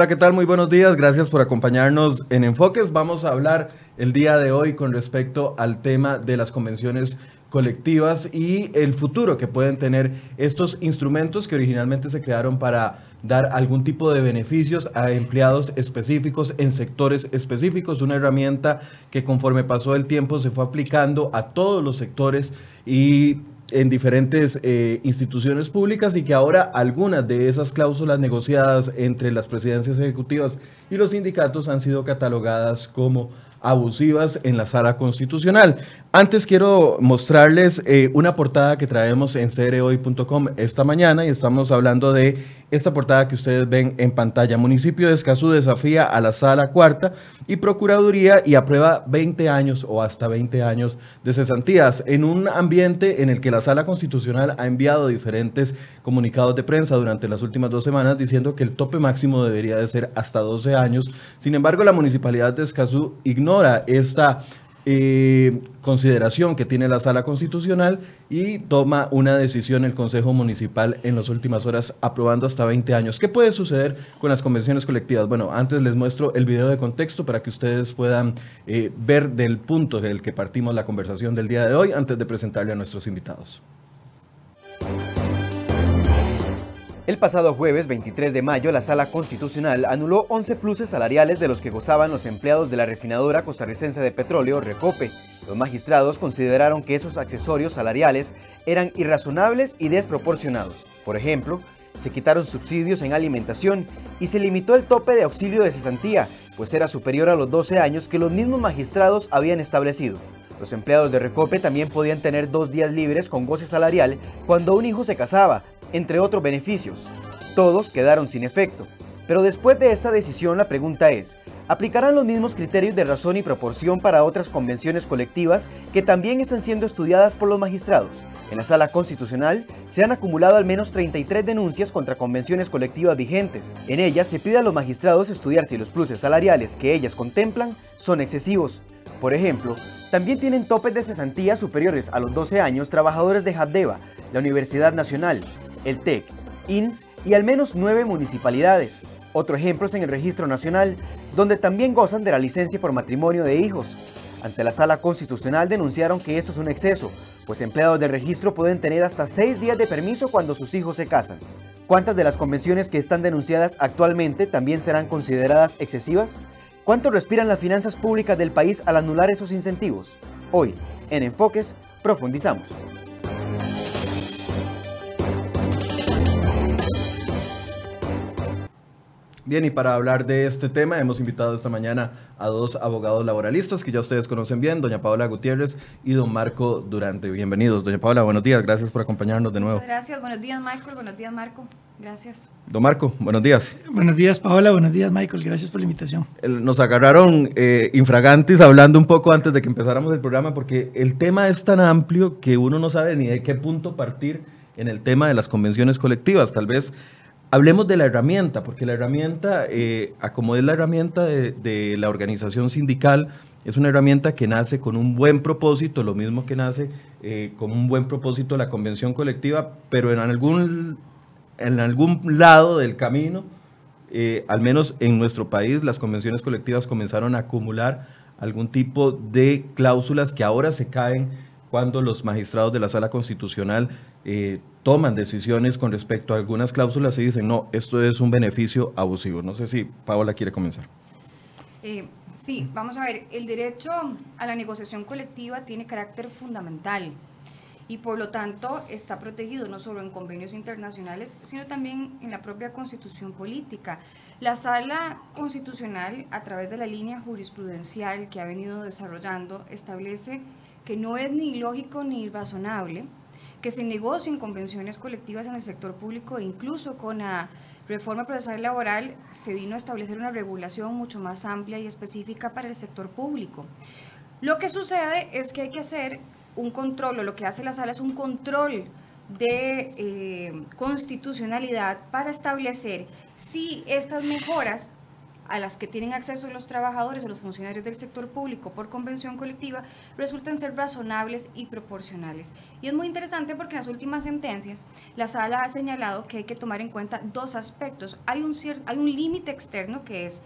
Hola, ¿qué tal? Muy buenos días. Gracias por acompañarnos en Enfoques. Vamos a hablar el día de hoy con respecto al tema de las convenciones colectivas y el futuro que pueden tener estos instrumentos que originalmente se crearon para dar algún tipo de beneficios a empleados específicos en sectores específicos, una herramienta que conforme pasó el tiempo se fue aplicando a todos los sectores y en diferentes eh, instituciones públicas y que ahora algunas de esas cláusulas negociadas entre las presidencias ejecutivas y los sindicatos han sido catalogadas como abusivas en la sala constitucional. Antes quiero mostrarles eh, una portada que traemos en cereoy.com esta mañana y estamos hablando de esta portada que ustedes ven en pantalla. Municipio de Escazú desafía a la sala cuarta y Procuraduría y aprueba 20 años o hasta 20 años de cesantías en un ambiente en el que la sala constitucional ha enviado diferentes comunicados de prensa durante las últimas dos semanas diciendo que el tope máximo debería de ser hasta 12 años. Sin embargo, la municipalidad de Escazú ignora esta consideración que tiene la sala constitucional y toma una decisión el Consejo Municipal en las últimas horas aprobando hasta 20 años. ¿Qué puede suceder con las convenciones colectivas? Bueno, antes les muestro el video de contexto para que ustedes puedan eh, ver del punto del que partimos la conversación del día de hoy antes de presentarle a nuestros invitados. El pasado jueves 23 de mayo, la Sala Constitucional anuló 11 pluses salariales de los que gozaban los empleados de la refinadora costarricense de petróleo, Recope. Los magistrados consideraron que esos accesorios salariales eran irrazonables y desproporcionados. Por ejemplo, se quitaron subsidios en alimentación y se limitó el tope de auxilio de cesantía, pues era superior a los 12 años que los mismos magistrados habían establecido. Los empleados de Recope también podían tener dos días libres con goce salarial cuando un hijo se casaba, entre otros beneficios. Todos quedaron sin efecto. Pero después de esta decisión la pregunta es, ¿aplicarán los mismos criterios de razón y proporción para otras convenciones colectivas que también están siendo estudiadas por los magistrados? En la sala constitucional se han acumulado al menos 33 denuncias contra convenciones colectivas vigentes. En ellas se pide a los magistrados estudiar si los pluses salariales que ellas contemplan son excesivos. Por ejemplo, también tienen topes de cesantía superiores a los 12 años trabajadores de Haddeva, la Universidad Nacional, el TEC, INS y al menos nueve municipalidades. Otro ejemplo es en el Registro Nacional, donde también gozan de la licencia por matrimonio de hijos. Ante la Sala Constitucional denunciaron que esto es un exceso, pues empleados de registro pueden tener hasta seis días de permiso cuando sus hijos se casan. ¿Cuántas de las convenciones que están denunciadas actualmente también serán consideradas excesivas? ¿Cuánto respiran las finanzas públicas del país al anular esos incentivos? Hoy, en Enfoques, profundizamos. Bien, y para hablar de este tema hemos invitado esta mañana a dos abogados laboralistas que ya ustedes conocen bien, doña Paola Gutiérrez y don Marco Durante. Bienvenidos. Doña Paola, buenos días, gracias por acompañarnos de nuevo. Muchas gracias, buenos días Michael, buenos días Marco, gracias. Don Marco, buenos días. Buenos días Paola, buenos días Michael, gracias por la invitación. Nos agarraron eh, infragantis hablando un poco antes de que empezáramos el programa porque el tema es tan amplio que uno no sabe ni de qué punto partir en el tema de las convenciones colectivas. Tal vez Hablemos de la herramienta, porque la herramienta, eh, como es la herramienta de, la organización sindical, es una herramienta que nace con un buen propósito, lo mismo que nace eh, con un buen propósito la convención colectiva, pero en algún, en algún lado del camino, eh, al menos en nuestro país, las convenciones colectivas comenzaron a acumular algún tipo de cláusulas que ahora se caen cuando los magistrados de la sala constitucional eh, toman decisiones con respecto a algunas cláusulas y dicen, no, esto es un beneficio abusivo. No sé si Paola quiere comenzar. Eh, sí, vamos a ver, el derecho a la negociación colectiva tiene carácter fundamental y por lo tanto está protegido no solo en convenios internacionales, sino también en la propia constitución política. La sala constitucional, a través de la línea jurisprudencial que ha venido desarrollando, establece que no es ni lógico ni razonable que se negocien convenciones colectivas en el sector público e incluso con la reforma procesal laboral se vino a establecer una regulación mucho más amplia y específica para el sector público. Lo que sucede es que hay que hacer un control, o lo que hace la sala es un control de eh, constitucionalidad para establecer si estas mejoras a las que tienen acceso los trabajadores o los funcionarios del sector público por convención colectiva resultan ser razonables y proporcionales. Y es muy interesante porque en las últimas sentencias la sala ha señalado que hay que tomar en cuenta dos aspectos. Hay un, hay un límite externo que es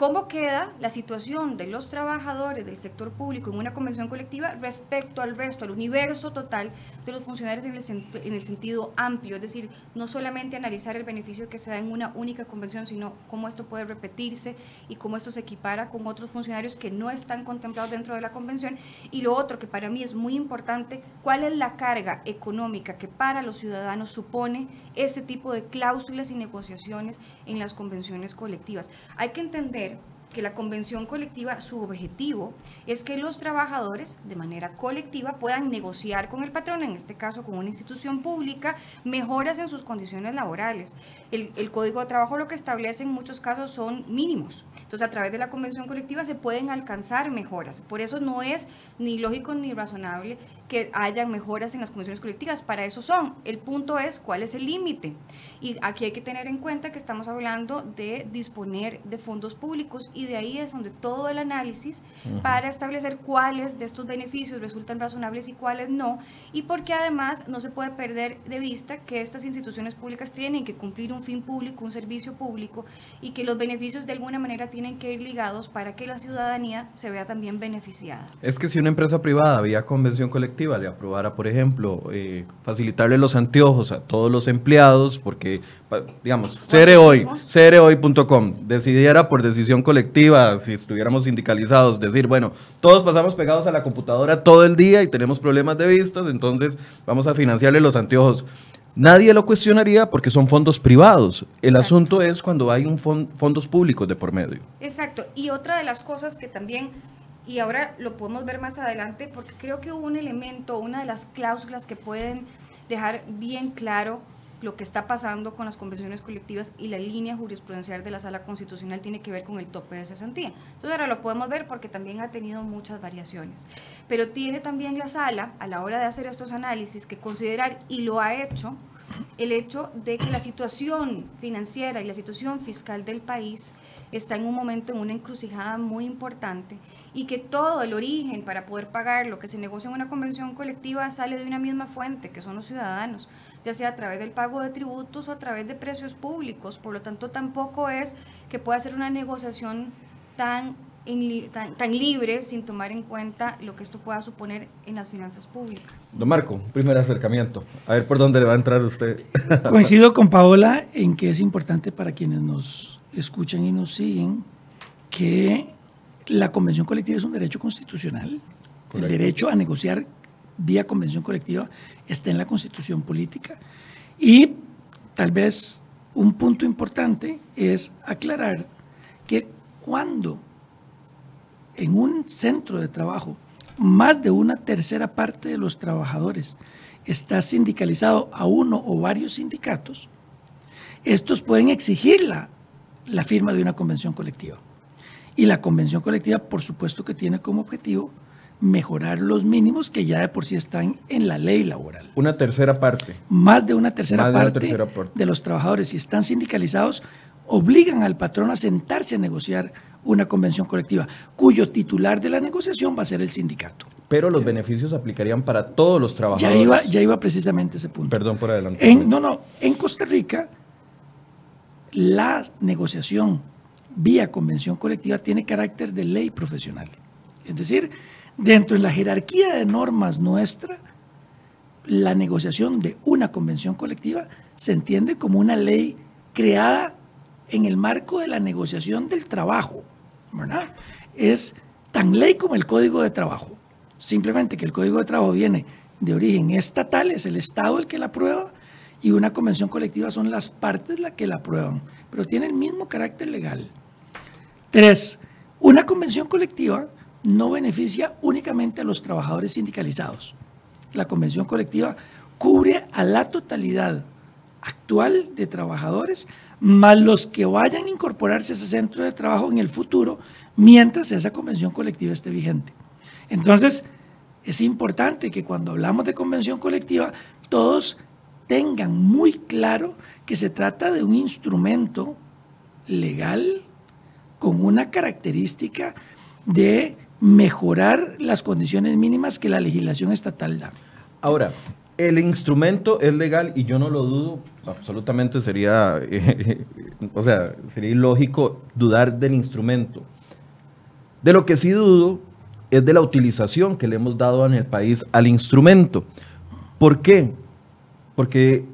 ¿Cómo queda la situación de los trabajadores del sector público en una convención colectiva respecto al resto, al universo total de los funcionarios en el, en el, sentido amplio? Es decir, no solamente analizar el beneficio que se da en una única convención, sino cómo esto puede repetirse y cómo esto se equipara con otros funcionarios que no están contemplados dentro de la convención. Y lo otro que para mí es muy importante, cuál es la carga económica que para los ciudadanos supone ese tipo de cláusulas y negociaciones en las convenciones colectivas. Hay que entender que la convención colectiva, su objetivo es que los trabajadores de manera colectiva puedan negociar con el patrón, en este caso con una institución pública, mejoras en sus condiciones laborales. El, el, Código de Trabajo lo que establece en muchos casos son mínimos. Entonces, a través de la convención colectiva se pueden alcanzar mejoras. Por eso no es ni lógico ni razonable que hayan mejoras en las convenciones colectivas. Para eso son. El punto es cuál es el límite. Y aquí hay que tener en cuenta que estamos hablando de disponer de fondos públicos y de ahí es donde todo el análisis para establecer cuáles de estos beneficios resultan razonables y cuáles no. Y porque además no se puede perder de vista que estas instituciones públicas tienen que cumplir un fin público, un servicio público y que los beneficios de alguna manera tienen que ir ligados para que la ciudadanía se vea también beneficiada. Es que si una empresa privada vía convención colectiva le aprobara, por ejemplo, eh, facilitarle los anteojos a todos los empleados, porque, digamos, cerehoy.com decidiera por decisión colectiva, si estuviéramos sindicalizados, decir, bueno, todos pasamos pegados a la computadora todo el día y tenemos problemas de vistas, entonces vamos a financiarle los anteojos. Nadie lo cuestionaría porque son fondos privados. El asunto es cuando hay un fondos públicos de por medio. Exacto. Y otra de las cosas que también y ahora lo podemos ver más adelante porque creo que hubo un elemento, una de las cláusulas que pueden dejar bien claro lo que está pasando con las convenciones colectivas y la línea jurisprudencial de la sala constitucional tiene que ver con el tope de cesantía. Entonces ahora lo podemos ver porque también ha tenido muchas variaciones. Pero tiene también la sala, a la hora de hacer estos análisis, que considerar, y lo ha hecho, el hecho de que la situación financiera y la situación fiscal del país está en un momento, en una encrucijada muy importante y que todo el origen para poder pagar lo que se negocia en una convención colectiva sale de una misma fuente, que son los ciudadanos, ya sea a través del pago de tributos o a través de precios públicos. Por lo tanto, tampoco es que pueda ser una negociación tan, tan, tan, libre sin tomar en cuenta lo que esto pueda suponer en las finanzas públicas. Don Marco, primer acercamiento. A ver por dónde le va a entrar usted. Coincido con Paola en que es importante para quienes nos escuchan y nos siguen que la convención colectiva es un derecho constitucional. El derecho a negociar vía convención colectiva está en la constitución política. Y tal vez un punto importante es aclarar que cuando en un centro de trabajo más de una tercera parte de los trabajadores está sindicalizado a uno o varios sindicatos, estos pueden exigir la, la firma de una convención colectiva. Y la convención colectiva, por supuesto que tiene como objetivo mejorar los mínimos que ya de por sí están en la ley laboral. Una tercera parte. Más de una tercera, parte, de los trabajadores, si están sindicalizados, obligan al patrón a sentarse a negociar una convención colectiva, cuyo titular de la negociación va a ser el sindicato. Pero los beneficios aplicarían para todos los trabajadores. Ya iba, ya iba precisamente ese punto. Perdón por adelante. no, no, en Costa Rica la negociación vía convención colectiva tiene carácter de ley profesional. Es decir, dentro de la jerarquía de normas nuestra, la negociación de una convención colectiva se entiende como una ley creada en el marco de la negociación del trabajo. ¿verdad? Es tan ley como el Código de Trabajo. Simplemente que el Código de Trabajo viene de origen estatal, es el Estado el que la aprueba, y una convención colectiva son las partes las que la aprueban, pero tiene el mismo carácter legal. Tres, una convención colectiva no beneficia únicamente a los trabajadores sindicalizados. La convención colectiva cubre a la totalidad actual de trabajadores, más los que vayan a incorporarse a ese centro de trabajo en el futuro, mientras esa convención colectiva esté vigente. Entonces, es importante que cuando hablamos de convención colectiva, todos tengan muy claro que se trata de un instrumento legal con una característica de mejorar las condiciones mínimas que la legislación estatal da. Ahora, el instrumento es legal y yo no lo dudo, absolutamente sería, o sea, sería ilógico dudar del instrumento. De lo que sí dudo es de la utilización que le hemos dado en el país al instrumento. ¿Por qué? Porque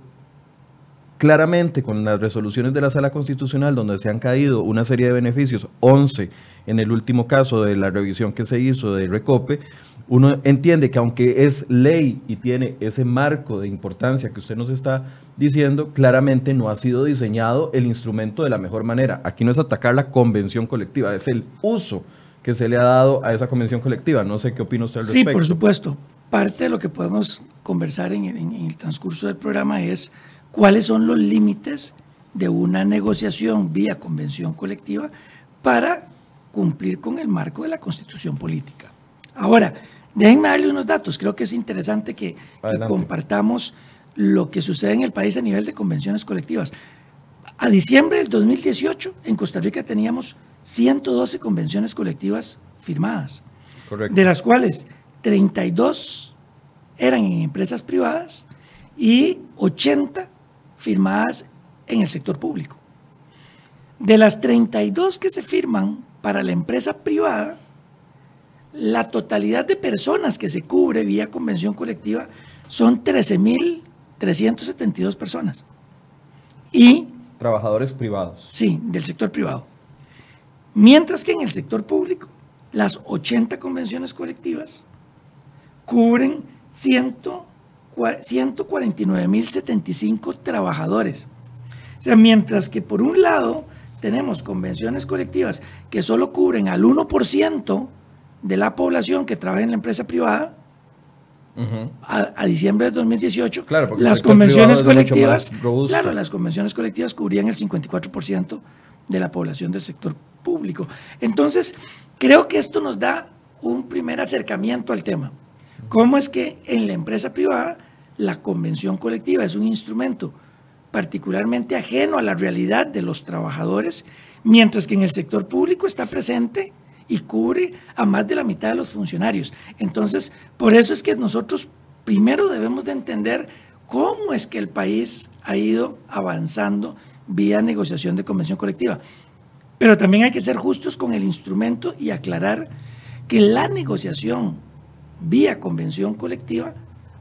claramente con las resoluciones de la Sala Constitucional donde se han caído una serie de beneficios, 11 en el último caso de la revisión que se hizo de Recope, uno entiende que aunque es ley y tiene ese marco de importancia que usted nos está diciendo, claramente no ha sido diseñado el instrumento de la mejor manera. Aquí no es atacar la convención colectiva, es el uso que se le ha dado a esa convención colectiva. No sé qué opina usted al respecto. Sí, por supuesto. Parte de lo que podemos conversar en, en el transcurso del programa es cuáles son los límites de una negociación vía convención colectiva para cumplir con el marco de la constitución política. Ahora, déjenme darle unos datos. Creo que es interesante que, compartamos lo que sucede en el país a nivel de convenciones colectivas. A diciembre del 2018, en Costa Rica teníamos 112 convenciones colectivas firmadas, de las cuales 32 eran en empresas privadas y 80 firmadas en el sector público. De las 32 que se firman para la empresa privada, la totalidad de personas que se cubre vía convención colectiva son 13.372 personas. Y... Trabajadores privados. Sí, del sector privado. Mientras que en el sector público, las 80 convenciones colectivas cubren 100 149.075 trabajadores. O sea, mientras que por un lado tenemos convenciones colectivas que solo cubren al 1% de la población que trabaja en la empresa privada, a, diciembre de 2018, las convenciones colectivas, claro, las convenciones colectivas cubrían el 54% de la población del sector público. Entonces, creo que esto nos da un primer acercamiento al tema. ¿Cómo es que en la empresa privada la convención colectiva es un instrumento particularmente ajeno a la realidad de los trabajadores, mientras que en el sector público está presente y cubre a más de la mitad de los funcionarios. Entonces, por eso es que nosotros primero debemos de entender cómo es que el país ha ido avanzando vía negociación de convención colectiva. Pero también hay que ser justos con el instrumento y aclarar que la negociación vía convención colectiva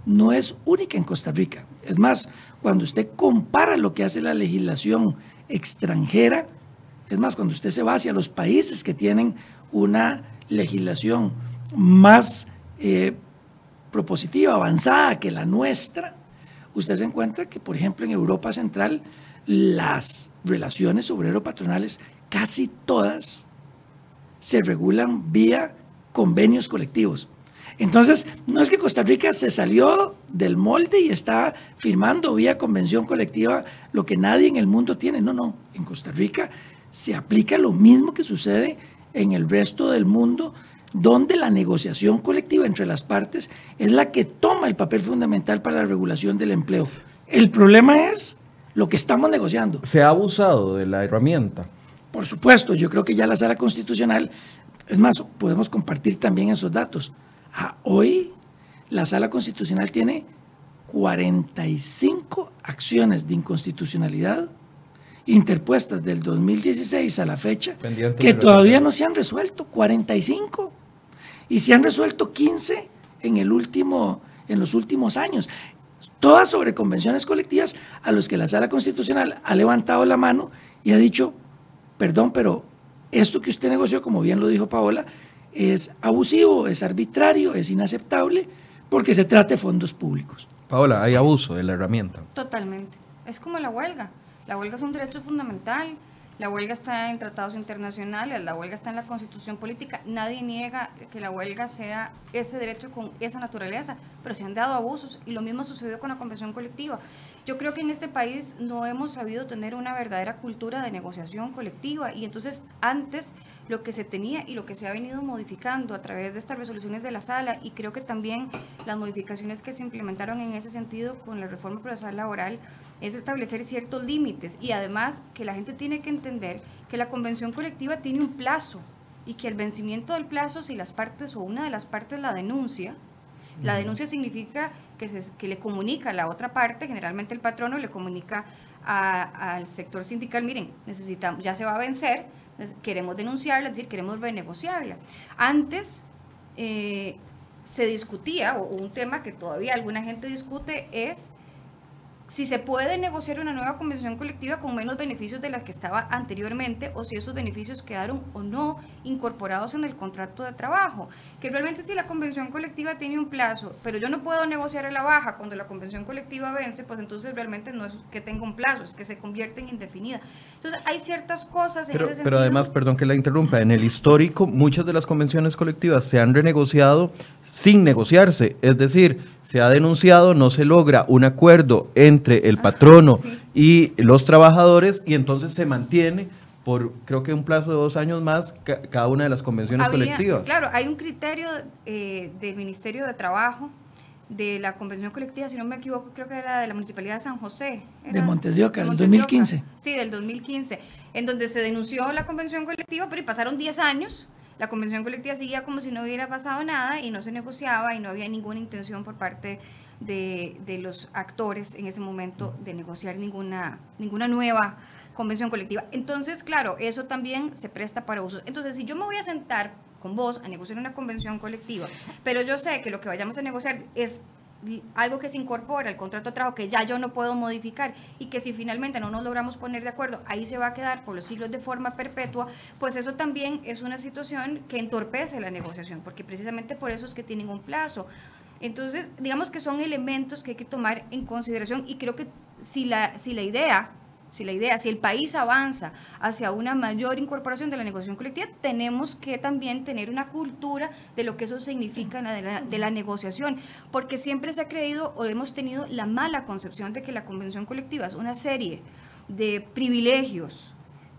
no es única en Costa Rica. Es más, cuando usted compara lo que hace la legislación extranjera, es más, cuando usted se va hacia los países que tienen una legislación más eh, propositiva, avanzada que la nuestra, usted se encuentra que, por ejemplo, en Europa Central, las relaciones obrero-patronales, casi todas, se regulan vía convenios colectivos. Entonces, no es que Costa Rica se salió del molde y está firmando vía convención colectiva lo que nadie en el mundo tiene. No, no. En Costa Rica se aplica lo mismo que sucede en el resto del mundo, donde la negociación colectiva entre las partes es la que toma el papel fundamental para la regulación del empleo. El problema es lo que estamos negociando. ¿Se ha abusado de la herramienta? Por supuesto, yo creo que ya la sala constitucional, es más, podemos compartir también esos datos hoy la Sala Constitucional tiene 45 acciones de inconstitucionalidad interpuestas del 2016 a la fecha que todavía no se han resuelto, 45. Y se han resuelto 15 en, el último, en los últimos años. Todas sobre convenciones colectivas a los que la Sala Constitucional ha levantado la mano y ha dicho, perdón, pero esto que usted negoció, como bien lo dijo Paola, es abusivo, es arbitrario, es inaceptable, porque se trata de fondos públicos. Paola, hay abuso de la herramienta. Totalmente. Es como la huelga. La huelga es un derecho fundamental. La huelga está en tratados internacionales, la huelga está en la constitución política. Nadie niega que la huelga sea ese derecho con esa naturaleza, pero se han dado abusos y lo mismo sucedió con la convención colectiva. Yo creo que en este país no hemos sabido tener una verdadera cultura de negociación colectiva y entonces antes lo que se tenía y lo que se ha venido modificando a través de estas resoluciones de la sala. Y creo que también las modificaciones que se implementaron en ese sentido con la reforma procesal laboral es establecer ciertos límites. Y además que la gente tiene que entender que la convención colectiva tiene un plazo y que el vencimiento del plazo, si las partes o una de las partes la denuncia, la denuncia significa que, se, que le comunica a la otra parte, generalmente el patrono le comunica al sector sindical, miren, necesitamos, ya se va a vencer, queremos denunciarla, es decir, queremos renegociarla. Antes eh, se discutía, o un tema que todavía alguna gente discute, es si se puede negociar una nueva convención colectiva con menos beneficios de las que estaba anteriormente o si esos beneficios quedaron o no incorporados en el contrato de trabajo. Que realmente si la convención colectiva tiene un plazo, pero yo no puedo negociar a la baja cuando la convención colectiva vence, pues entonces realmente no es que tenga un plazo, es que se convierte en indefinida. Entonces hay ciertas cosas en pero, ese sentido. Pero además, perdón que la interrumpa, en el histórico muchas de las convenciones colectivas se han renegociado sin negociarse, es decir, se ha denunciado, no se logra un acuerdo entre el patrono y los trabajadores y entonces se mantiene por creo que un plazo de dos años más cada una de las convenciones colectivas. Claro, hay un criterio eh, del Ministerio de Trabajo de la convención colectiva, si no me equivoco, creo que era de la Municipalidad de San José. de Montes de Oca, del 2015. Sí, del 2015, en donde se denunció la convención colectiva, pero y pasaron 10 años la convención colectiva seguía como si no hubiera pasado nada y no se negociaba y no había ninguna intención por parte de, de los actores en ese momento de negociar ninguna, ninguna nueva convención colectiva. Entonces, claro, eso también se presta para uso. Entonces, si yo me voy a sentar con vos a negociar una convención colectiva, pero yo sé que lo que vayamos a negociar es algo que se incorpora al contrato de trabajo que ya yo no puedo modificar y que si finalmente no nos logramos poner de acuerdo, ahí se va a quedar por los siglos de forma perpetua, pues eso también es una situación que entorpece la negociación, porque precisamente por eso es que tienen un plazo. Entonces, digamos que son elementos que hay que tomar en consideración y creo que si la, si la idea si la idea, si el país avanza hacia una mayor incorporación de la negociación colectiva, tenemos que también tener una cultura de lo que eso significa de la, de la negociación, porque siempre se ha creído o hemos tenido la mala concepción de que la convención colectiva es una serie de privilegios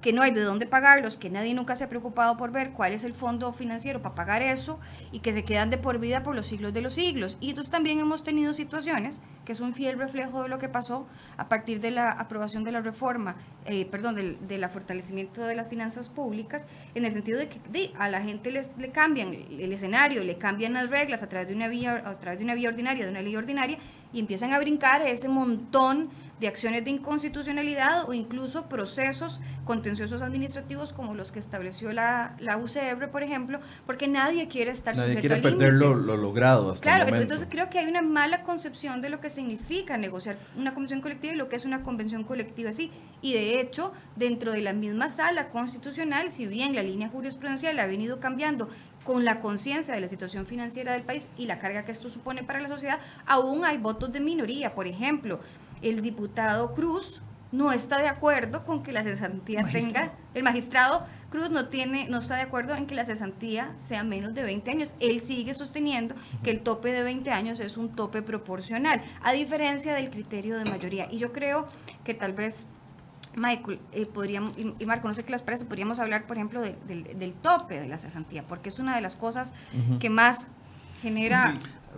que no hay de dónde pagarlos, que nadie nunca se ha preocupado por ver cuál es el fondo financiero para pagar eso y que se quedan de por vida por los siglos de los siglos. Y entonces también hemos tenido situaciones que es un fiel reflejo de lo que pasó a partir de la aprobación de la reforma, eh, perdón, del, del, fortalecimiento de las finanzas públicas, en el sentido de que a la gente les, le cambian el escenario, le cambian las reglas a través de una vía, a través de una vía ordinaria, de una ley ordinaria, y empiezan a brincar ese montón de acciones de inconstitucionalidad o incluso procesos contenciosos administrativos como los que estableció la, la UCR, por ejemplo, porque nadie quiere estar nadie quiere perder lo, logrado. Hasta claro, entonces creo que hay una mala concepción de lo que significa negociar una convención colectiva y lo que es una convención colectiva sí. Y de hecho, dentro de la misma sala constitucional, si bien la línea jurisprudencial ha venido cambiando con la conciencia de la situación financiera del país y la carga que esto supone para la sociedad, aún hay votos de minoría. Por ejemplo, el diputado Cruz no está de acuerdo con que la cesantía tenga, el magistrado Cruz no tiene, no está de acuerdo en que la cesantía sea menos de 20 años. Él sigue sosteniendo que el tope de 20 años es un tope proporcional, a diferencia del criterio de mayoría. Y yo creo que tal vez Michael, eh, podríamos, y, Marco, no sé qué les parece, podríamos hablar, por ejemplo, del tope de la cesantía, porque es una de las cosas que más genera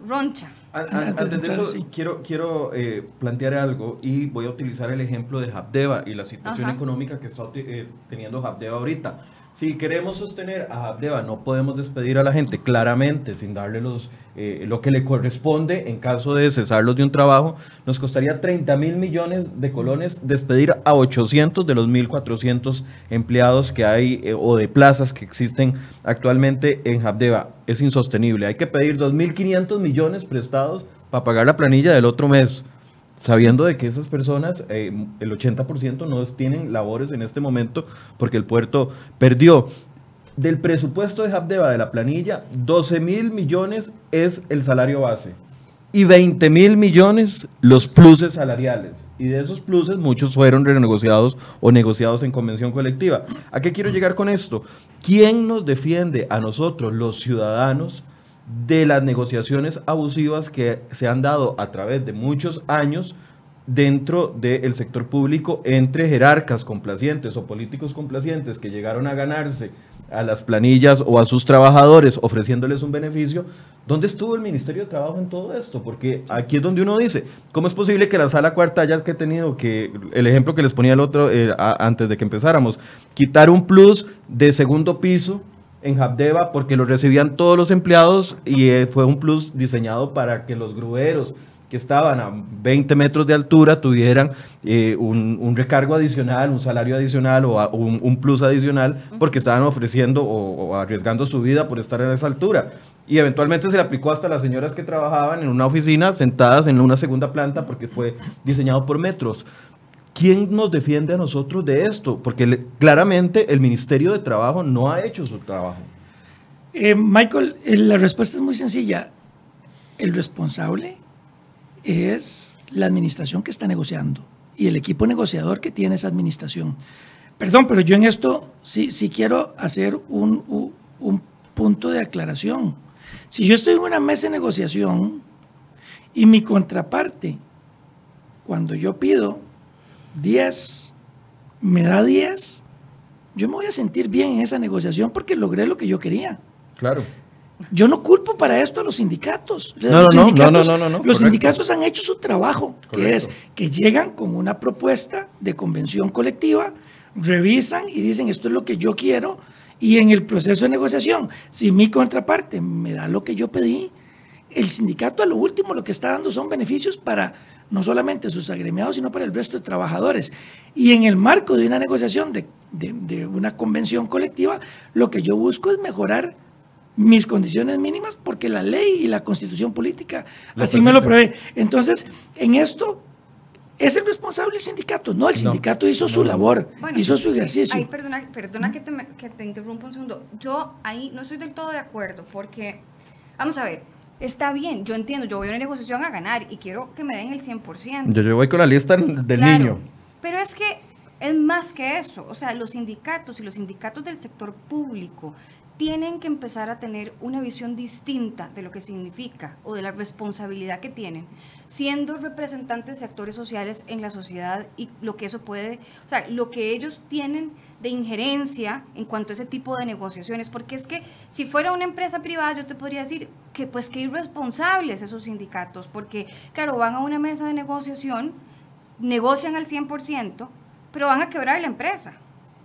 roncha. Antes de eso, quiero, quiero eh, plantear algo y voy a utilizar el ejemplo de Habdeba y la situación económica que está eh, teniendo Habdeba ahorita. Si queremos sostener a Habdeba, no podemos despedir a la gente claramente sin darle los, eh, lo que le corresponde en caso de cesarlos de un trabajo. Nos costaría 30 mil millones de colones despedir a 800 de los 1.400 empleados que hay o de plazas que existen actualmente en Habdeba. Es insostenible. Hay que pedir 2.500 millones prestados para pagar la planilla del otro mes, sabiendo de que esas personas, eh, el 80% no tienen labores en este momento porque el puerto perdió. Del presupuesto de Habdeba de la planilla, 12 mil millones es el salario base y 20 mil millones los pluses salariales. Y de esos pluses muchos fueron renegociados o negociados en convención colectiva. ¿A qué quiero llegar con esto? ¿Quién nos defiende a nosotros, los ciudadanos, de las negociaciones abusivas que se han dado a través de muchos años dentro del sector público entre jerarcas complacientes o políticos complacientes que llegaron a ganarse a las planillas o a sus trabajadores ofreciéndoles un beneficio, ¿dónde estuvo el Ministerio de Trabajo en todo esto? Porque aquí es donde uno dice, ¿cómo es posible que la sala cuarta haya que tenido que, el ejemplo que les ponía el otro eh, antes de que empezáramos, quitar un plus de segundo piso en Habdeba porque lo recibían todos los empleados y eh, fue un plus diseñado para que los grueros que estaban a 20 metros de altura tuvieran eh, un, recargo adicional, un salario adicional o un, plus adicional porque estaban ofreciendo o, arriesgando su vida por estar en esa altura. Y eventualmente se le aplicó hasta las señoras que trabajaban en una oficina sentadas en una segunda planta porque fue diseñado por metros. ¿Quién nos defiende a nosotros de esto? Porque claramente el Ministerio de Trabajo no ha hecho su trabajo. Eh, Michael, eh, la respuesta es muy sencilla. El responsable es la administración que está negociando y el equipo negociador que tiene esa administración. Perdón, pero yo en esto sí, sí quiero hacer un, un punto de aclaración. Si yo estoy en una mesa de negociación y mi contraparte, cuando yo pido 10, me da 10, yo me voy a sentir bien en esa negociación porque logré lo que yo quería. Claro. Yo no culpo para esto a los sindicatos. No, los no, sindicatos, no, no, Los sindicatos han hecho su trabajo, que es que llegan con una propuesta de convención colectiva, revisan y dicen esto es lo que yo quiero, y en el proceso de negociación, si mi contraparte me da lo que yo pedí, el sindicato a lo último lo que está dando son beneficios para no solamente sus agremiados, sino para el resto de trabajadores. Y en el marco de una negociación, de, de una convención colectiva, lo que yo busco es mejorar mis condiciones mínimas porque la ley y la constitución política así me lo prevé. Entonces, en esto es el responsable el sindicato. No, el sindicato hizo su labor, hizo su ejercicio. Ay, perdona, perdona que, te, que te interrumpa un segundo. Yo ahí no estoy del todo de acuerdo porque, vamos a ver, está bien, yo entiendo, yo voy a una negociación a ganar y quiero que me den el 100%. Yo, yo voy con la lista del niño. Pero es que es más que eso. O sea, los sindicatos y los sindicatos del sector público tienen que empezar a tener una visión distinta de lo que significa o de la responsabilidad que tienen, siendo representantes de actores sociales en la sociedad y lo que eso puede, o sea, lo que ellos tienen de injerencia en cuanto a ese tipo de negociaciones, porque es que si fuera una empresa privada yo te podría decir que pues que irresponsables esos sindicatos, porque claro, van a una mesa de negociación, negocian al 100%, pero van a quebrar la empresa.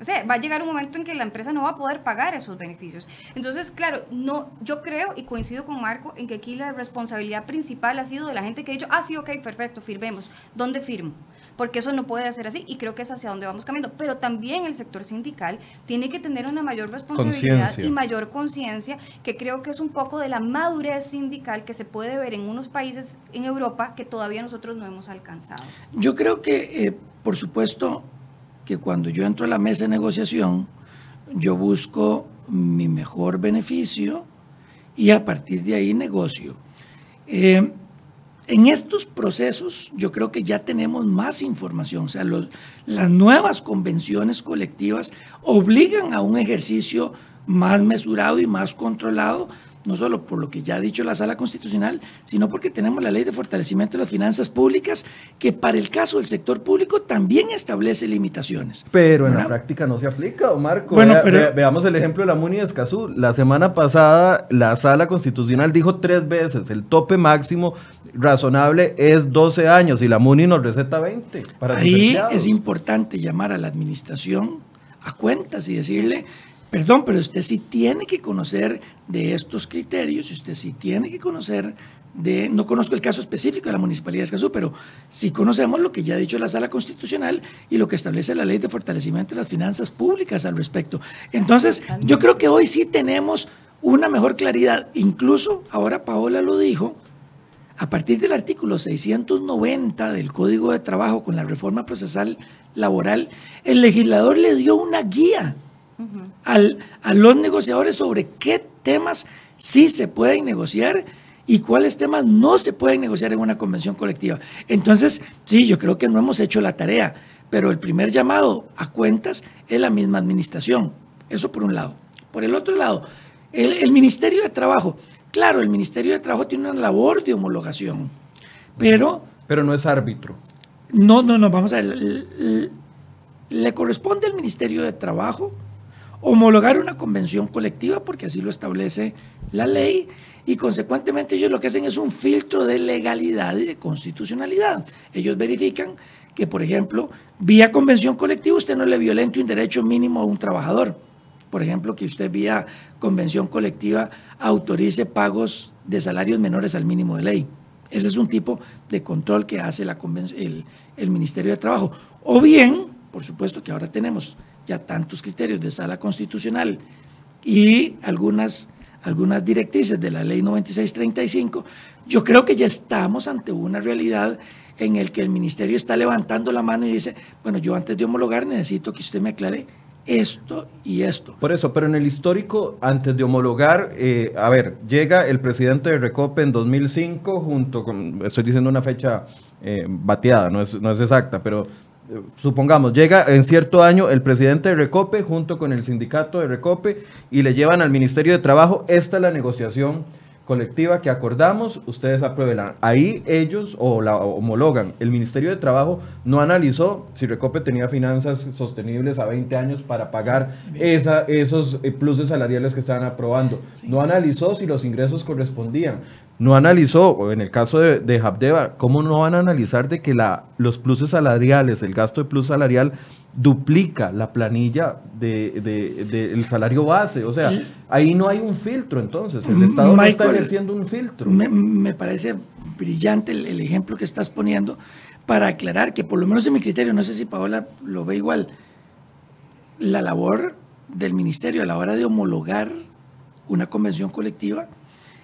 O sea, va a llegar un momento en que la empresa no va a poder pagar esos beneficios. Entonces, claro, no, yo creo y coincido con Marco en que aquí la responsabilidad principal ha sido de la gente que ha dicho, ah, sí, ok, perfecto, firmemos. ¿Dónde firmo? Porque eso no puede ser así y creo que es hacia donde vamos cambiando. Pero también el sector sindical tiene que tener una mayor responsabilidad y mayor conciencia, que creo que es un poco de la madurez sindical que se puede ver en unos países en Europa que todavía nosotros no hemos alcanzado. Yo creo que, eh, por supuesto, que cuando yo entro a la mesa de negociación, yo busco mi mejor beneficio y a partir de ahí negocio. Eh, en estos procesos yo creo que ya tenemos más información, o sea, las nuevas convenciones colectivas obligan a un ejercicio más mesurado y más controlado no solo por lo que ya ha dicho la Sala Constitucional, sino porque tenemos la Ley de Fortalecimiento de las Finanzas Públicas, que para el caso del sector público también establece limitaciones. Pero en la práctica no se aplica, Marco. Bueno, pero, veamos el ejemplo de la MUNI de Escazú. La semana pasada la Sala Constitucional dijo tres veces, el tope máximo razonable es 12 años y la MUNI nos receta 20. Para Ahí es importante llamar a la administración a cuentas y decirle Perdón, pero usted sí tiene que conocer de estos criterios, usted sí tiene que conocer de, no conozco el caso específico de la Municipalidad de Escazú, pero sí conocemos lo que ya ha dicho la Sala Constitucional y lo que establece la Ley de Fortalecimiento de las Finanzas Públicas al respecto. Entonces, yo creo que hoy sí tenemos una mejor claridad. Incluso, ahora Paola lo dijo, a partir del artículo 690 del Código de Trabajo con la reforma procesal laboral, el legislador le dio una guía al, a los negociadores sobre qué temas sí se pueden negociar y cuáles temas no se pueden negociar en una convención colectiva. Entonces, sí, yo creo que no hemos hecho la tarea, pero el primer llamado a cuentas es la misma administración. Eso por un lado. Por el otro lado, el, el Ministerio de Trabajo. Claro, el Ministerio de Trabajo tiene una labor de homologación, pero... Pero no es árbitro. No, no, no, vamos a ver. Le corresponde al Ministerio de Trabajo homologar una convención colectiva, porque así lo establece la ley, y consecuentemente ellos lo que hacen es un filtro de legalidad y de constitucionalidad. Ellos verifican que, por ejemplo, vía convención colectiva usted no le violente un derecho mínimo a un trabajador. Por ejemplo, que usted vía convención colectiva autorice pagos de salarios menores al mínimo de ley. Ese es un tipo de control que hace la el, el Ministerio de Trabajo. O bien, por supuesto que ahora tenemos ya tantos criterios de sala constitucional y algunas, algunas directrices de la ley 9635, yo creo que ya estamos ante una realidad en el que el ministerio está levantando la mano y dice, bueno, yo antes de homologar necesito que usted me aclare esto y esto. Por eso, pero en el histórico, antes de homologar, eh, a ver, llega el presidente de Recope en 2005, junto con, estoy diciendo una fecha eh, bateada, no es, no es exacta, pero supongamos, llega en cierto año el presidente de Recope junto con el sindicato de Recope y le llevan al Ministerio de Trabajo, esta es la negociación colectiva que acordamos, ustedes aprueban. Ahí ellos o la homologan. El Ministerio de Trabajo no analizó si Recope tenía finanzas sostenibles a 20 años para pagar esa, esos eh, pluses salariales que estaban aprobando. No analizó si los ingresos correspondían. No analizó, en el caso de, de Habdeba, ¿cómo no van a analizar de que la, los pluses salariales, el gasto de plus salarial duplica la planilla del de, salario base. O sea, ahí no hay un filtro entonces. El Estado no está ejerciendo un filtro. Me, parece brillante el, ejemplo que estás poniendo para aclarar que por lo menos en mi criterio, no sé si Paola lo ve igual, la labor del ministerio a la hora de homologar una convención colectiva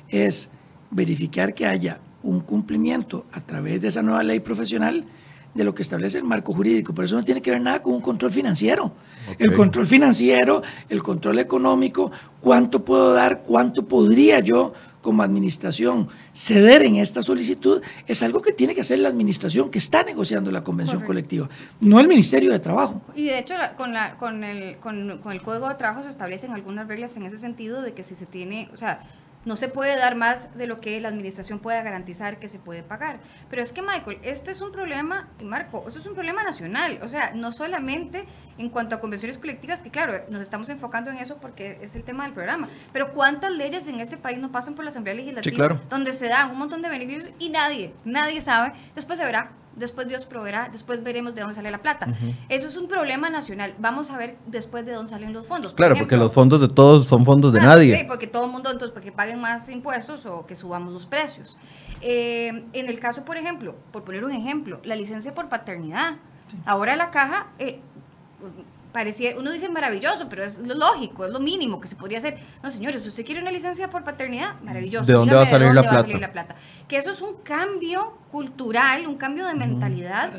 es verificar que haya un cumplimiento a través de esa nueva ley profesional de lo que establece el marco jurídico. Por eso no tiene que ver nada con un control financiero. El control financiero, el control económico, cuánto puedo dar, cuánto podría yo como administración ceder en esta solicitud, es algo que tiene que hacer la administración que está negociando la convención colectiva, no el Ministerio de Trabajo. Y de hecho, con, la, con, el, con, con el Código de Trabajo se establecen algunas reglas en ese sentido de que si se tiene, o sea, no se puede dar más de lo que la administración pueda garantizar que se puede pagar. Pero es que, Michael, este es un problema, y Marco, esto es un problema nacional. O sea, no solamente en cuanto a convenciones colectivas, que claro, nos estamos enfocando en eso porque es el tema del programa. Pero ¿cuántas leyes en este país no pasan por la Asamblea Legislativa? Donde se dan un montón de beneficios y nadie, nadie sabe. Después se verá después Dios proveerá, después veremos de dónde sale la plata. Eso es un problema nacional. Vamos a ver después de dónde salen los fondos. claro, porque los fondos de todos son fondos de nadie. Sí, porque todo el mundo, entonces, para que paguen más impuestos o que subamos los precios. Eh, en el caso, por ejemplo, por poner un ejemplo, la licencia por paternidad. Ahora la caja... Eh, parecía, uno dice maravilloso, pero es lo lógico, es lo mínimo que se podría hacer. No, señores, si usted quiere una licencia por paternidad, maravilloso. ¿De dónde, va a, salir la plata? Que eso es un cambio cultural, un cambio de mentalidad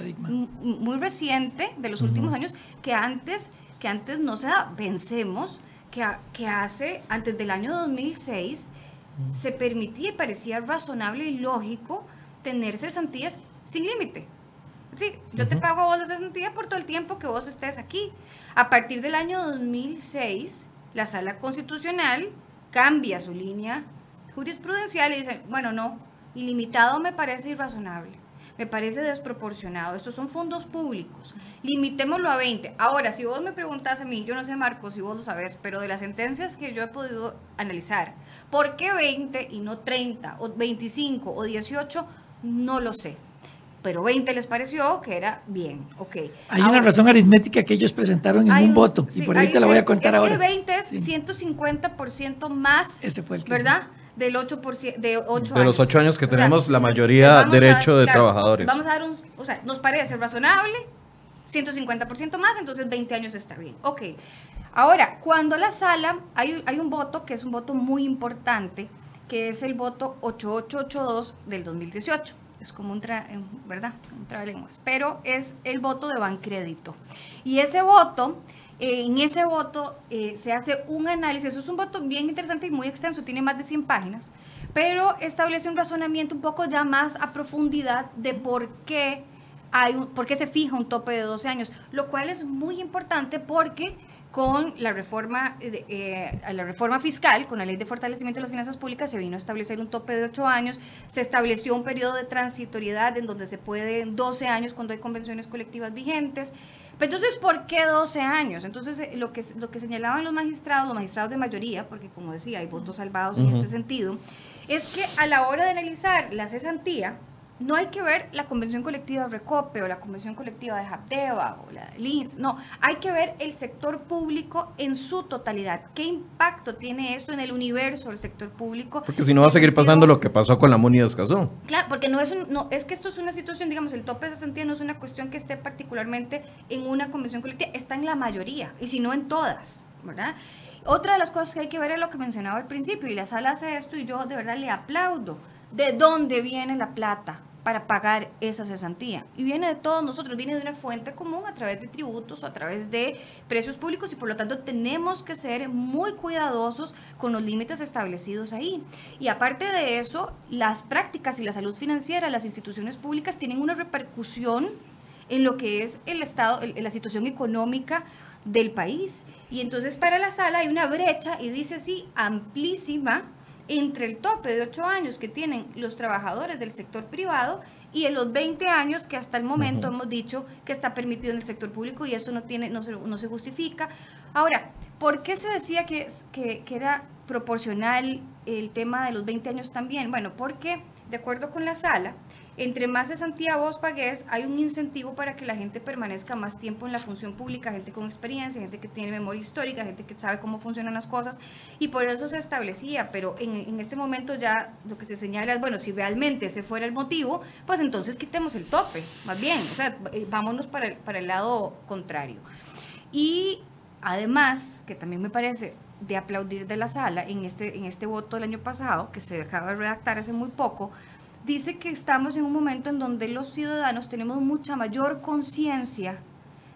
muy reciente de los últimos años que antes, que antes no se da. Pensemos que, que hace, antes del año 2006, se permitía y parecía razonable y lógico tener cesantías sin límite. Sí, yo te pago a vos la cesantía por todo el tiempo que vos estés aquí. A partir del año 2006, la Sala Constitucional cambia su línea jurisprudencial y dice, bueno, no, ilimitado me parece irrazonable, me parece desproporcionado, estos son fondos públicos, limitémoslo a 20. Ahora, si vos me preguntas a mí, yo no sé, Marco, si vos lo sabes, pero de las sentencias que yo he podido analizar, ¿por qué 20 y no 30 o 25 o 18? No lo sé pero 20 les pareció que era bien, ok. Hay una razón aritmética que ellos presentaron en un voto, y por ahí te la voy a contar ahora. Que 20 es 150% más, Ese fue el ¿verdad? Del 8%, de 8 De los 8 años que tenemos la mayoría derecho de trabajadores. Vamos a dar un, o sea, nos parece razonable, 150% más, entonces 20 años está bien, ok. Ahora, cuando la sala, hay, hay un voto que es un voto muy importante, que es el voto 8882 del 2018 es como un, tra ¿verdad? un trabalenguas, pero es el voto de Bancrédito. Y ese voto, eh, en ese voto eh, se hace un análisis, eso es un voto bien interesante y muy extenso, tiene más de 100 páginas, pero establece un razonamiento un poco ya más a profundidad de por qué, hay un, por qué se fija un tope de 12 años, lo cual es muy importante porque con la reforma, eh, la reforma fiscal, con la ley de fortalecimiento de las finanzas públicas, se vino a establecer un tope de ocho años, se estableció un periodo de transitoriedad en donde se puede 12 años cuando hay convenciones colectivas vigentes. entonces, ¿por qué 12 años? Entonces, eh, lo que, lo que señalaban los magistrados, los magistrados de mayoría, porque como decía, hay votos salvados en este sentido, es que a la hora de analizar la cesantía, no hay que ver la convención colectiva de Recope o la convención colectiva de Japteva o la de Linz, no, hay que ver el sector público en su totalidad. ¿Qué impacto tiene esto en el universo del sector público? Porque si no va a seguir pasando lo que pasó con la Muni de Escazú. Claro, porque no es, un, no, es que esto es una situación, digamos, el tope de cesantía no es una cuestión que esté particularmente en una convención colectiva, está en la mayoría, y si no en todas, ¿verdad? Otra de las cosas que hay que ver es lo que mencionaba al principio, y la sala hace esto y yo de verdad le aplaudo. ¿De dónde viene la plata? Para pagar esa cesantía. Y viene de todos nosotros, viene de una fuente común a través de tributos o a través de precios públicos y por lo tanto tenemos que ser muy cuidadosos con los límites establecidos ahí. Y aparte de eso, las prácticas y la salud financiera, las instituciones públicas tienen una repercusión en lo que es el estado, la situación económica del país. Y entonces para la sala hay una brecha y dice así, amplísima, entre el tope de 8 años que tienen los trabajadores del sector privado y en los 20 años que hasta el momento hemos dicho que está permitido en el sector público y esto no, tiene, no, se, no se justifica. Ahora, ¿por qué se decía que, que, que era proporcional el tema de los 20 años también? Bueno, porque de acuerdo con la sala, entre más cesantía vos pagues, hay un incentivo para que la gente permanezca más tiempo en la función pública, gente con experiencia, gente que tiene memoria histórica, gente que sabe cómo funcionan las cosas, y por eso se establecía, pero en, este momento ya lo que se señala es, bueno, si realmente ese fuera el motivo, pues entonces quitemos el tope, más bien, o sea, eh, vámonos para el, para el lado contrario. Y además, que también me parece de aplaudir de la sala en este, en este voto del año pasado, que se acaba de redactar hace muy poco, dice que estamos en un momento en donde los ciudadanos tenemos mucha mayor conciencia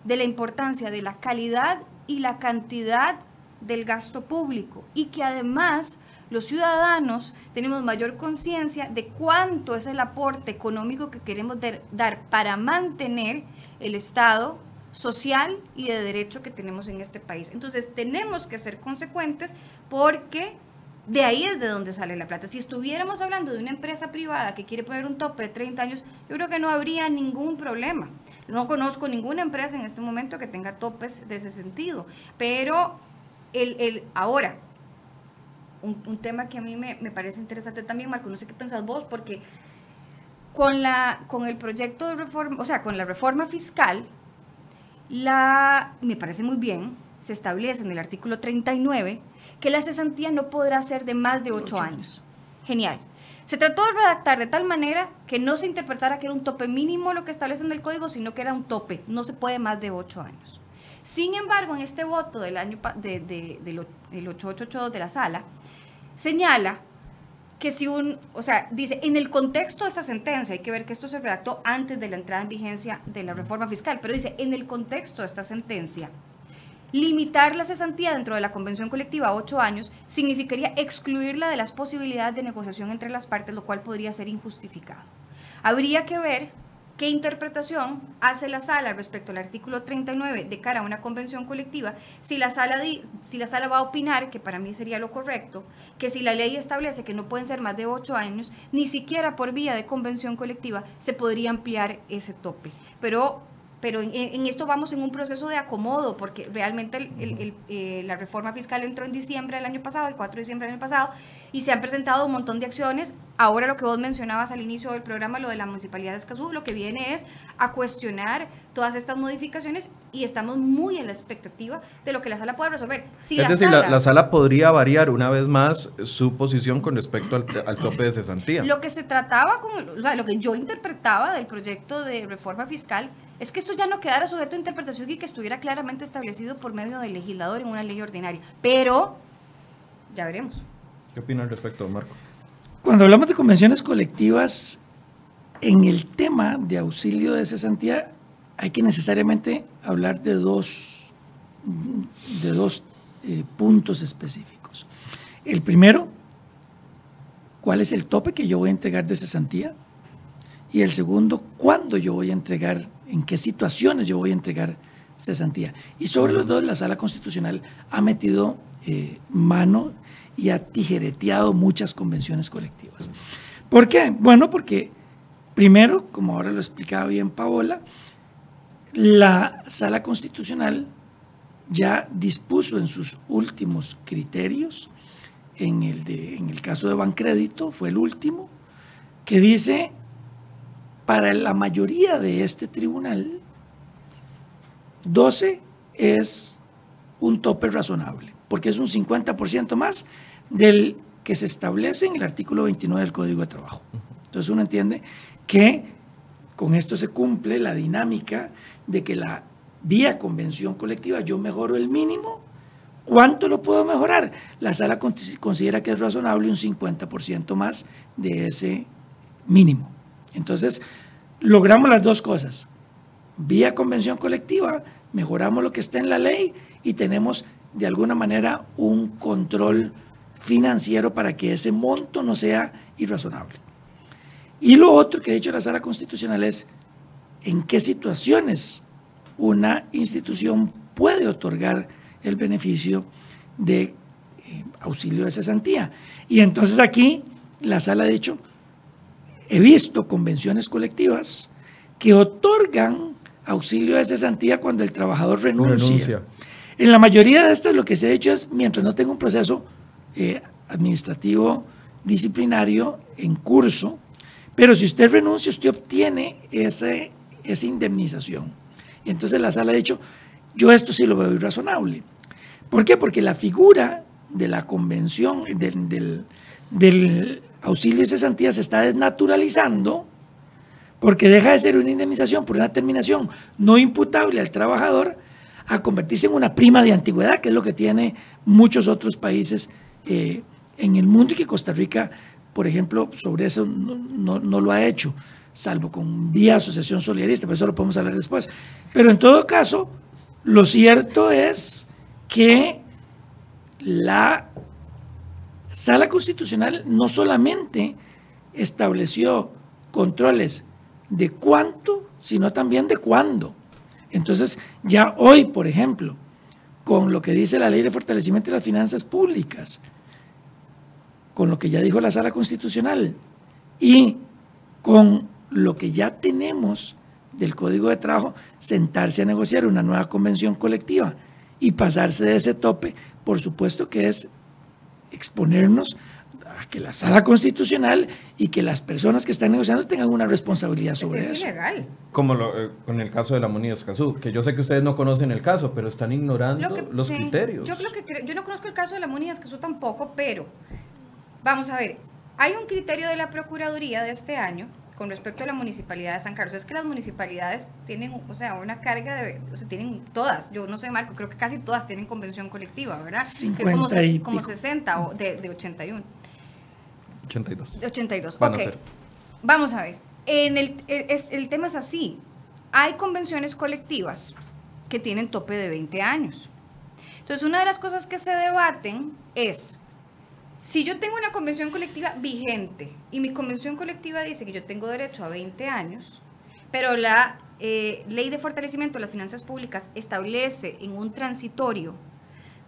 de la importancia de la calidad y la cantidad del gasto público y que además los ciudadanos tenemos mayor conciencia de cuánto es el aporte económico que queremos dar para mantener el Estado social y de derecho que tenemos en este país. Entonces tenemos que ser consecuentes porque de ahí es de donde sale la plata. Si estuviéramos hablando de una empresa privada que quiere poner un tope de 30 años, yo creo que no habría ningún problema. No conozco ninguna empresa en este momento que tenga topes de ese sentido. Pero el, el ahora, un, tema que a mí me, me, parece interesante también, Marco, no sé qué pensás vos, porque con, la, con el proyecto de reforma, o sea, con la reforma fiscal, la, me parece muy bien, se establece en el artículo 39 que la cesantía no podrá ser de más de ocho años. Genial. Se trató de redactar de tal manera que no se interpretara que era un tope mínimo lo que establece en el código, sino que era un tope, no se puede más de ocho años. Sin embargo, en este voto del año de, de, del 8882 de la sala, señala que si un, o sea, dice, en el contexto de esta sentencia, hay que ver que esto se redactó antes de la entrada en vigencia de la reforma fiscal, pero dice, en el contexto de esta sentencia, Limitar la cesantía dentro de la convención colectiva a ocho años significaría excluirla de las posibilidades de negociación entre las partes, lo cual podría ser injustificado. Habría que ver qué interpretación hace la sala respecto al artículo 39 de cara a una convención colectiva, si la sala, si la sala va a opinar, que para mí sería lo correcto, que si la ley establece que no pueden ser más de ocho años, ni siquiera por vía de convención colectiva se podría ampliar ese tope. Pero pero en, esto vamos en un proceso de acomodo, porque realmente eh, la reforma fiscal entró en diciembre del año pasado, el 4 de diciembre del año pasado, y se han presentado un montón de acciones. Ahora lo que vos mencionabas al inicio del programa, lo de la Municipalidad de Escazú, lo que viene es a cuestionar todas estas modificaciones y estamos muy en la expectativa de lo que la sala pueda resolver. Si es decir, la, sala podría variar una vez más su posición con respecto al, al tope de cesantía. Lo que se trataba, con, o sea, lo que yo interpretaba del proyecto de reforma fiscal es que esto ya no quedara sujeto a interpretación y que estuviera claramente establecido por medio del legislador en una ley ordinaria. Pero ya veremos. ¿Qué opina al respecto, Marco? Cuando hablamos de convenciones colectivas, en el tema de auxilio de cesantía hay que necesariamente hablar de dos, de dos eh, puntos específicos. El primero, ¿cuál es el tope que yo voy a entregar de cesantía? Y el segundo, ¿cuándo yo voy a entregar en qué situaciones yo voy a entregar cesantía. Y sobre los dos, la Sala Constitucional ha metido eh, mano y ha tijereteado muchas convenciones colectivas. ¿Por qué? Bueno, porque primero, como ahora lo explicaba bien Paola, la Sala Constitucional ya dispuso en sus últimos criterios, en el, de, en el caso de Bancrédito fue el último, que dice, para la mayoría de este tribunal, 12 es un tope razonable, porque es un 50% más del que se establece en el artículo 29 del Código de Trabajo. Entonces uno entiende que con esto se cumple la dinámica de que la vía convención colectiva yo mejoro el mínimo. ¿Cuánto lo puedo mejorar? La sala considera que es razonable un 50% más de ese mínimo. Entonces, logramos las dos cosas. Vía convención colectiva, mejoramos lo que está en la ley y tenemos de alguna manera un control financiero para que ese monto no sea irrazonable. Y lo otro que ha dicho la sala constitucional es en qué situaciones una institución puede otorgar el beneficio de eh, auxilio de cesantía. Y entonces aquí la sala ha dicho, he visto convenciones colectivas que otorgan auxilio de cesantía cuando el trabajador renuncia. En la mayoría de estas lo que se ha hecho es, mientras no tenga un proceso eh, administrativo disciplinario en curso, pero si usted renuncia, usted obtiene ese, esa indemnización. Y entonces la sala ha dicho, yo esto sí lo veo irrazonable. ¿Por qué? Porque la figura de la convención, del, del, auxilio de cesantía se está desnaturalizando porque deja de ser una indemnización por una terminación no imputable al trabajador a convertirse en una prima de antigüedad, que es lo que tiene muchos otros países eh, en el mundo y que Costa Rica, por ejemplo, sobre eso no, no lo ha hecho salvo con vía asociación solidarista, pero eso lo podemos hablar después. Pero en todo caso, lo cierto es que la sala constitucional no solamente estableció controles de cuánto, sino también de cuándo. Entonces, ya hoy, por ejemplo, con lo que dice la ley de fortalecimiento de las finanzas públicas, con lo que ya dijo la sala constitucional y con lo que ya tenemos del Código de Trabajo, sentarse a negociar una nueva convención colectiva y pasarse de ese tope, por supuesto que es exponernos a que la sala constitucional y que las personas que están negociando tengan una responsabilidad sobre eso. Es ilegal. Como eh, con el caso de la Moneda Escazú, que yo sé que ustedes no conocen el caso, pero están ignorando los criterios. Yo, creo que, yo no conozco el caso de la Moneda Escazú tampoco, pero vamos a ver, hay un criterio de la Procuraduría de este año con respecto a la municipalidad de San Carlos, es que las municipalidades tienen, o sea, una carga de, o sea, tienen todas, yo no sé, Marco, creo que casi todas tienen convención colectiva, ¿verdad? 50 como, como 60 o de, de 81. 82. De 82, Van Vamos a ver, en el, el, el tema es así, hay convenciones colectivas que tienen tope de 20 años. Entonces, una de las cosas que se debaten es si yo tengo una convención colectiva vigente y mi convención colectiva dice que yo tengo derecho a 20 años, pero la eh, ley de fortalecimiento de las finanzas públicas establece en un transitorio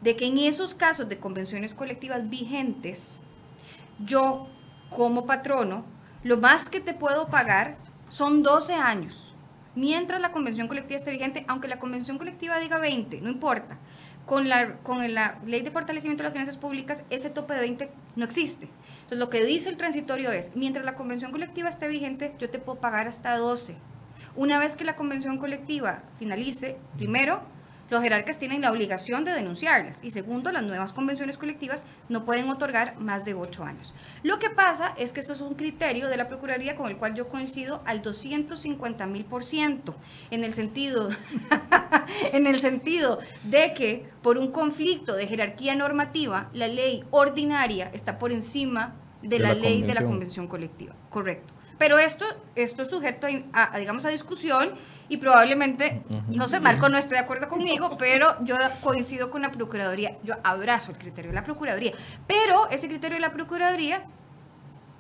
de que en esos casos de convenciones colectivas vigentes, yo como patrono, lo más que te puedo pagar son 12 años, mientras la convención colectiva esté vigente, aunque la convención colectiva diga 20, no importa con la, con la ley de fortalecimiento de las finanzas públicas, ese tope de 20 no existe. Entonces, lo que dice el transitorio es, mientras la convención colectiva esté vigente, yo te puedo pagar hasta 12. Una vez que la convención colectiva finalice, primero, los jerarcas tienen la obligación de denunciarlas y segundo, las nuevas convenciones colectivas no pueden otorgar más de ocho años. Lo que pasa es que esto es un criterio de la Procuraduría con el cual yo coincido al 250 mil por ciento, en el sentido, en el sentido de que por un conflicto de jerarquía normativa, la ley ordinaria está por encima de, la, ley de la convención colectiva. Correcto. Pero esto, esto es sujeto a, digamos, a discusión y probablemente, no sé, Marco no esté de acuerdo conmigo, pero yo coincido con la Procuraduría, yo abrazo el criterio de la Procuraduría, pero ese criterio de la Procuraduría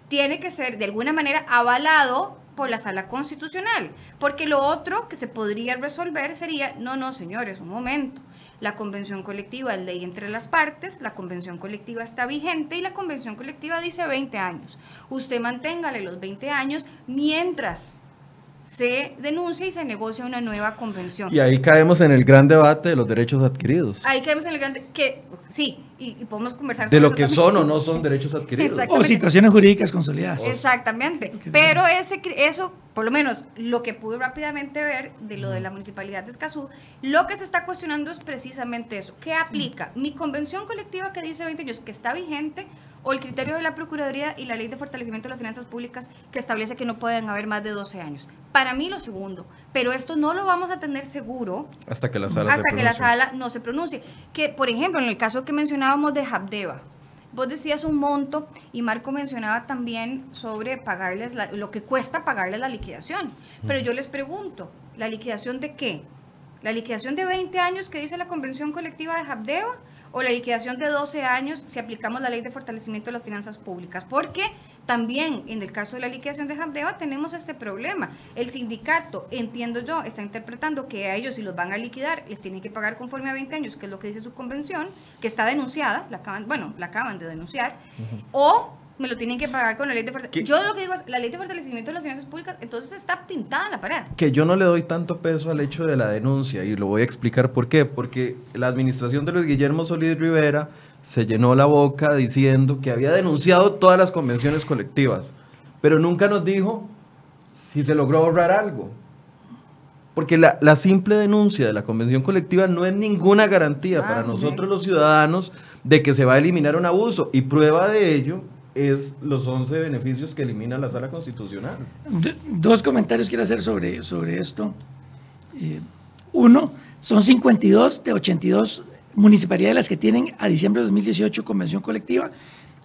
tiene que ser de alguna manera avalado por la sala constitucional, porque lo otro que se podría resolver sería, no, no, señores, un momento. La convención colectiva es ley entre las partes, la convención colectiva está vigente y la convención colectiva dice 20 años. Usted manténgale los 20 años mientras se denuncia y se negocia una nueva convención. Y ahí caemos en el gran debate de los derechos adquiridos. Ahí caemos en el gran... que sí, y, podemos conversar de lo que son o no son derechos adquiridos. O situaciones jurídicas consolidadas. Exactamente. Pero ese, eso, por lo menos lo que pude rápidamente ver de lo de la municipalidad de Escazú, lo que se está cuestionando es precisamente eso. ¿Qué aplica? Mi convención colectiva que dice 20 años, que está vigente, o el criterio de la Procuraduría y la Ley de Fortalecimiento de las Finanzas Públicas que establece que no pueden haber más de 12 años. Para mí lo segundo, pero esto no lo vamos a tener seguro hasta que la sala, hasta que la sala no se pronuncie. Que, por ejemplo, en el caso que mencionábamos de Habdeba, vos decías un monto y Marco mencionaba también sobre pagarles lo que cuesta pagarles la liquidación. Pero yo les pregunto, ¿la liquidación de qué? ¿La liquidación de 20 años que dice la Convención Colectiva de Habdeba? O la liquidación de 12 años si aplicamos la ley de fortalecimiento de las finanzas públicas. Porque también en el caso de la liquidación de Jamdeva tenemos este problema. El sindicato, entiendo yo, está interpretando que a ellos si los van a liquidar les tienen que pagar conforme a 20 años, que es lo que dice su convención, que está denunciada, la acaban, bueno, la acaban de denunciar, o me lo tienen que pagar con la ley de fortalecimiento. Yo lo que digo es, la ley de fortalecimiento de las finanzas públicas, entonces está pintada en la pared. Que yo no le doy tanto peso al hecho de la denuncia, y lo voy a explicar por qué. Porque la administración de Luis Guillermo Solís Rivera se llenó la boca diciendo que había denunciado todas las convenciones colectivas, pero nunca nos dijo si se logró ahorrar algo. Porque la, la simple denuncia de la convención colectiva no es ninguna garantía ah, para nosotros los ciudadanos de que se va a eliminar un abuso. Y prueba de ello es los 11 beneficios que elimina la sala constitucional. dos comentarios quiero hacer sobre, sobre esto. Eh, uno, son 52 de 82 municipalidades las que tienen a diciembre de 2018 convención colectiva.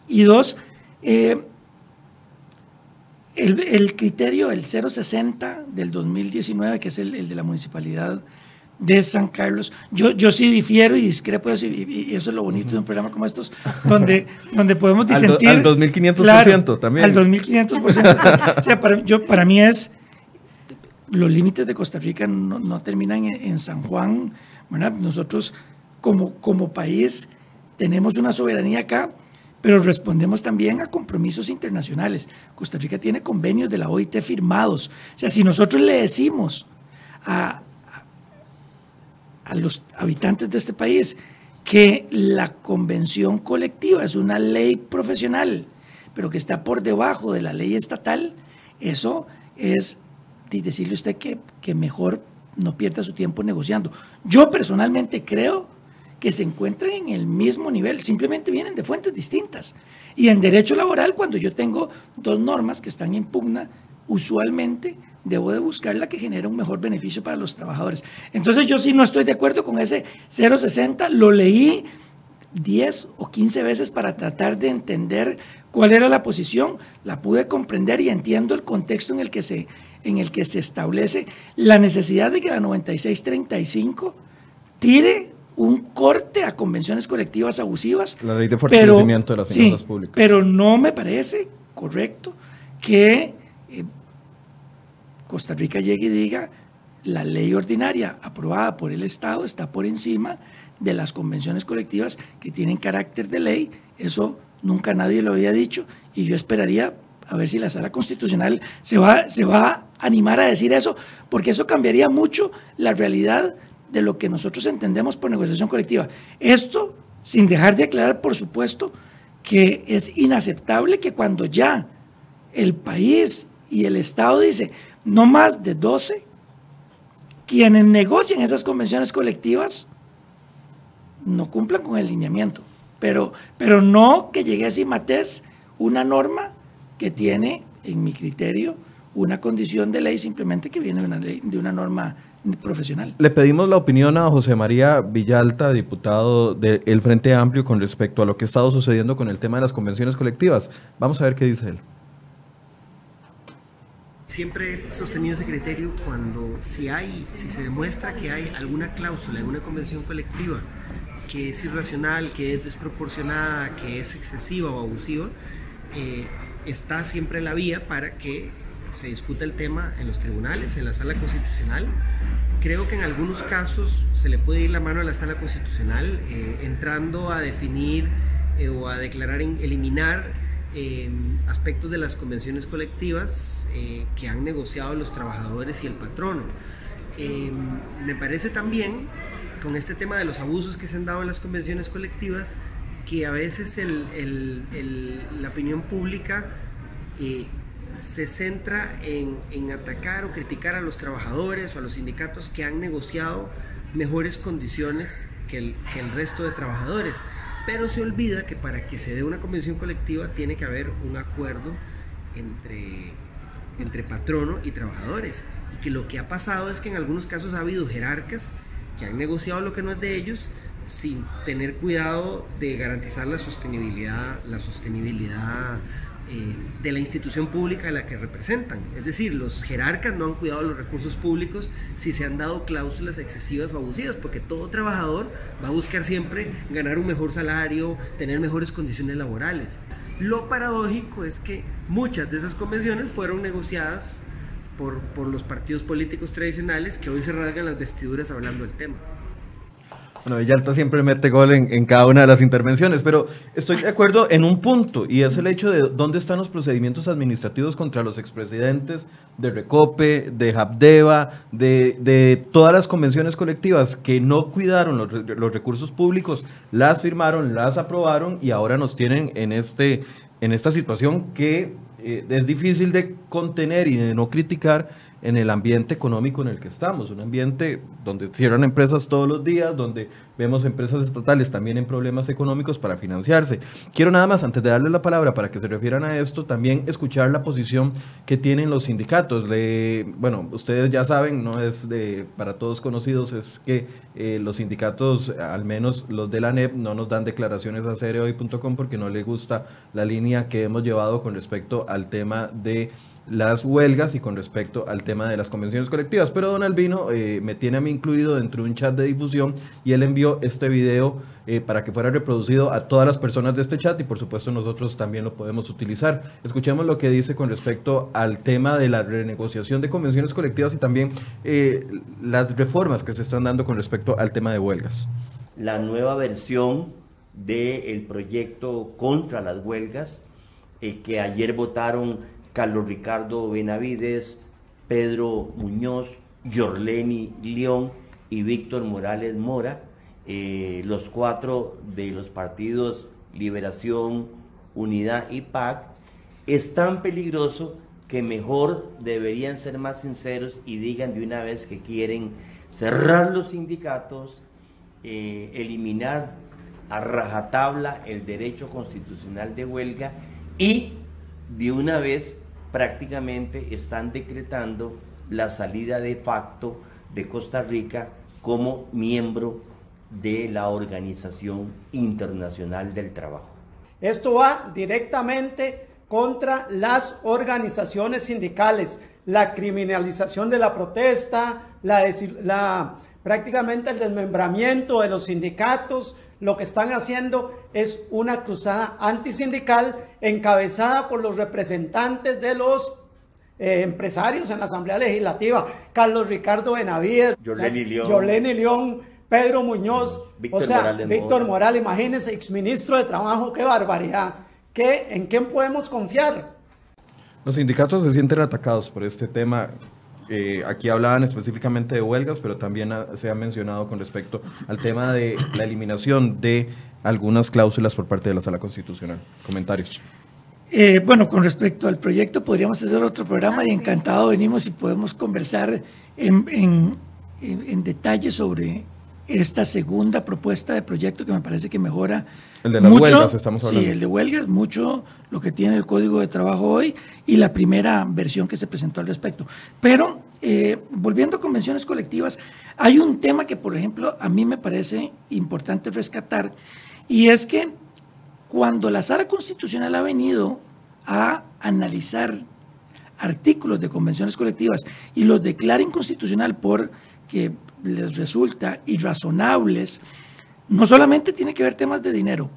Y dos, eh, el, criterio, el 060 del 2019, que es el, el de la municipalidad de San Carlos. Yo, yo sí difiero y discrepo y, eso es lo bonito de un programa como estos, donde, donde podemos disentir. Al, 2500% también. Al 2500%. o sea, para, yo, para mí es, los límites de Costa Rica no, terminan en, San Juan. Nosotros como, como país tenemos una soberanía acá, pero respondemos también a compromisos internacionales. Costa Rica tiene convenios de la OIT firmados. O sea, si nosotros le decimos a, a los habitantes de este país que la convención colectiva es una ley profesional, pero que está por debajo de la ley estatal, eso es decirle usted que, que mejor no pierda su tiempo negociando. Yo personalmente creo que se encuentran en el mismo nivel, simplemente vienen de fuentes distintas. Y en derecho laboral, cuando yo tengo dos normas que están en pugna, usualmente debo de buscar la que genera un mejor beneficio para los trabajadores. Entonces yo sí no estoy de acuerdo con ese 0,60, lo leí 10 o 15 veces para tratar de entender cuál era la posición, la pude comprender y entiendo el contexto en el que se, en el que se establece la necesidad de que la 9635 tire un corte a convenciones colectivas abusivas. La ley de fortalecimiento de las finanzas públicas. Pero no me parece correcto que Costa Rica llegue y diga, la ley ordinaria aprobada por el Estado está por encima de las convenciones colectivas que tienen carácter de ley. Eso nunca nadie lo había dicho y yo esperaría a ver si la sala constitucional se va, se va a animar a decir eso, porque eso cambiaría mucho la realidad de lo que nosotros entendemos por negociación colectiva. Esto sin dejar de aclarar, por supuesto, que es inaceptable que cuando ya el país y el Estado dice, no más de 12, quienes negocian esas convenciones colectivas no cumplan con el lineamiento. Pero, pero no que llegue a Cimatés una norma que tiene, en mi criterio, una condición de ley simplemente que viene de una, ley, de una norma profesional. Le pedimos la opinión a José María Villalta, diputado del Frente Amplio, con respecto a lo que ha estado sucediendo con el tema de las convenciones colectivas. Vamos a ver qué dice él. Siempre he sostenido ese criterio cuando si hay, si se demuestra que hay alguna cláusula en una convención colectiva que es irracional, que es desproporcionada, que es excesiva o abusiva, eh, está siempre la vía para que se discuta el tema en los tribunales, en la sala constitucional. Creo que en algunos casos se le puede ir la mano a la sala constitucional eh, entrando a definir eh, o a declarar, eliminar em, aspectos de las convenciones colectivas eh, que han negociado los trabajadores y el patrono. Em, me parece también, con este tema de los abusos que se han dado en las convenciones colectivas, que a veces la opinión pública se centra en, atacar o criticar a los trabajadores o a los sindicatos que han negociado mejores condiciones que el, resto de trabajadores. Pero se olvida que para que se dé una convención colectiva tiene que haber un acuerdo entre, entre patrono y trabajadores. Y que lo que ha pasado es que en algunos casos ha habido jerarcas que han negociado lo que no es de ellos sin tener cuidado de garantizar la sostenibilidad, la sostenibilidad eh, de la institución pública a la que representan. Es decir, los jerarcas no han cuidado los recursos públicos si se han dado cláusulas excesivas o abusivas, porque todo trabajador va a buscar siempre ganar un mejor salario, tener mejores condiciones laborales. Lo paradójico es que muchas de esas convenciones fueron negociadas por, por los partidos políticos tradicionales que hoy se rasgan las vestiduras hablando del tema. Bueno, Villalta siempre mete gol en, cada una de las intervenciones, pero estoy de acuerdo en un punto, y es el hecho de dónde están los procedimientos administrativos contra los expresidentes de Recope, de Habdeba, de, todas las convenciones colectivas que no cuidaron los, recursos públicos, las firmaron, las aprobaron y ahora nos tienen en, este, en esta situación que eh, es difícil de contener y de no criticar en el ambiente económico en el que estamos, un ambiente donde cierran empresas todos los días, donde vemos empresas estatales también en problemas económicos para financiarse. Quiero nada más, antes de darle la palabra para que se refieran a esto, también escuchar la posición que tienen los sindicatos. Bueno, ustedes ya saben, no es de para todos conocidos, es que eh, los sindicatos, al menos los de la NEP, no nos dan declaraciones a cereoy.com porque no les gusta la línea que hemos llevado con respecto al tema de las huelgas y con respecto al tema de las convenciones colectivas. Pero don Albino eh, me tiene a mí incluido dentro de un chat de difusión y él envió este video eh, para que fuera reproducido a todas las personas de este chat y por supuesto nosotros también lo podemos utilizar. Escuchemos lo que dice con respecto al tema de la renegociación de convenciones colectivas y también eh, las reformas que se están dando con respecto al tema de huelgas. La nueva versión del proyecto contra las huelgas que ayer votaron Carlos Ricardo Benavides, Pedro Muñoz, Yorleni León y Víctor Morales Mora, eh, los cuatro de los partidos Liberación, Unidad y PAC, es tan peligroso que mejor deberían ser más sinceros y digan de una vez que quieren cerrar los sindicatos, eh, eliminar a rajatabla el derecho constitucional de huelga y de una vez prácticamente están decretando la salida de facto de Costa Rica como miembro de la Organización Internacional del Trabajo. Esto va directamente contra las organizaciones sindicales, la criminalización de la protesta, la, la prácticamente el desmembramiento de los sindicatos, lo que están haciendo es una cruzada antisindical encabezada por los representantes de los eh, empresarios en la Asamblea Legislativa, Carlos Ricardo Benavides, Yoleni León, Pedro Muñoz, Víctor o sea, Morales Víctor Morales, imagínense, exministro de Trabajo, qué barbaridad. ¿Qué, ¿En quién podemos confiar? Los sindicatos se sienten atacados por este tema eh, aquí hablaban específicamente de huelgas, pero también se ha mencionado con respecto al tema de la eliminación de algunas cláusulas por parte de la Sala Constitucional. Comentarios. Eh, bueno, con respecto al proyecto, podríamos hacer otro programa y ah, encantado venimos y podemos conversar en, en, en detalle sobre esta segunda propuesta de proyecto que me parece que mejora el de las huelgas estamos hablando. Sí, el de huelgas, mucho lo que tiene el Código de Trabajo hoy y la primera versión que se presentó al respecto. Pero eh, volviendo a convenciones colectivas, hay un tema que, por ejemplo, a mí me parece importante rescatar y es que cuando la Sala Constitucional ha venido a analizar artículos de convenciones colectivas y los declara inconstitucional porque les resulta irrazonables, no solamente tiene que ver temas de dinero,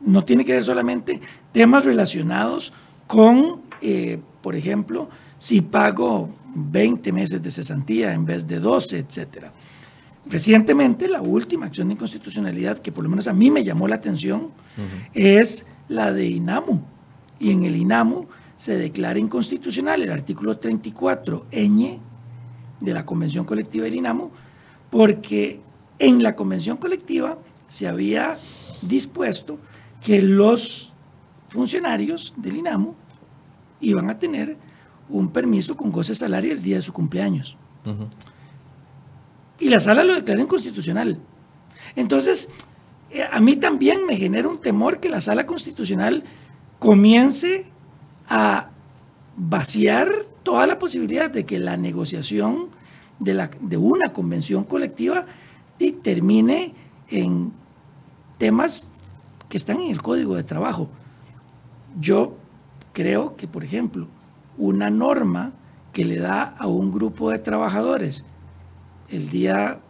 no tiene que ver solamente temas relacionados con, eh, por ejemplo, si pago 20 meses de cesantía en vez de 12, etcétera. Recientemente, la última acción de inconstitucionalidad que por lo menos a mí me llamó la atención es la de INAMU. Y en el INAMU se declara inconstitucional el artículo 34 ñ de la Convención Colectiva del INAMU, porque en la Convención Colectiva se había dispuesto que los funcionarios del INAMU iban a tener un permiso con goce salario el día de su cumpleaños. Y la sala lo declaró inconstitucional. Entonces, eh, a mí también me genera un temor que la sala constitucional comience a vaciar toda la posibilidad de que la negociación de, la, de una convención colectiva termine en temas que están en el código de trabajo. Yo creo que, por ejemplo, una norma que le da a un grupo de trabajadores el día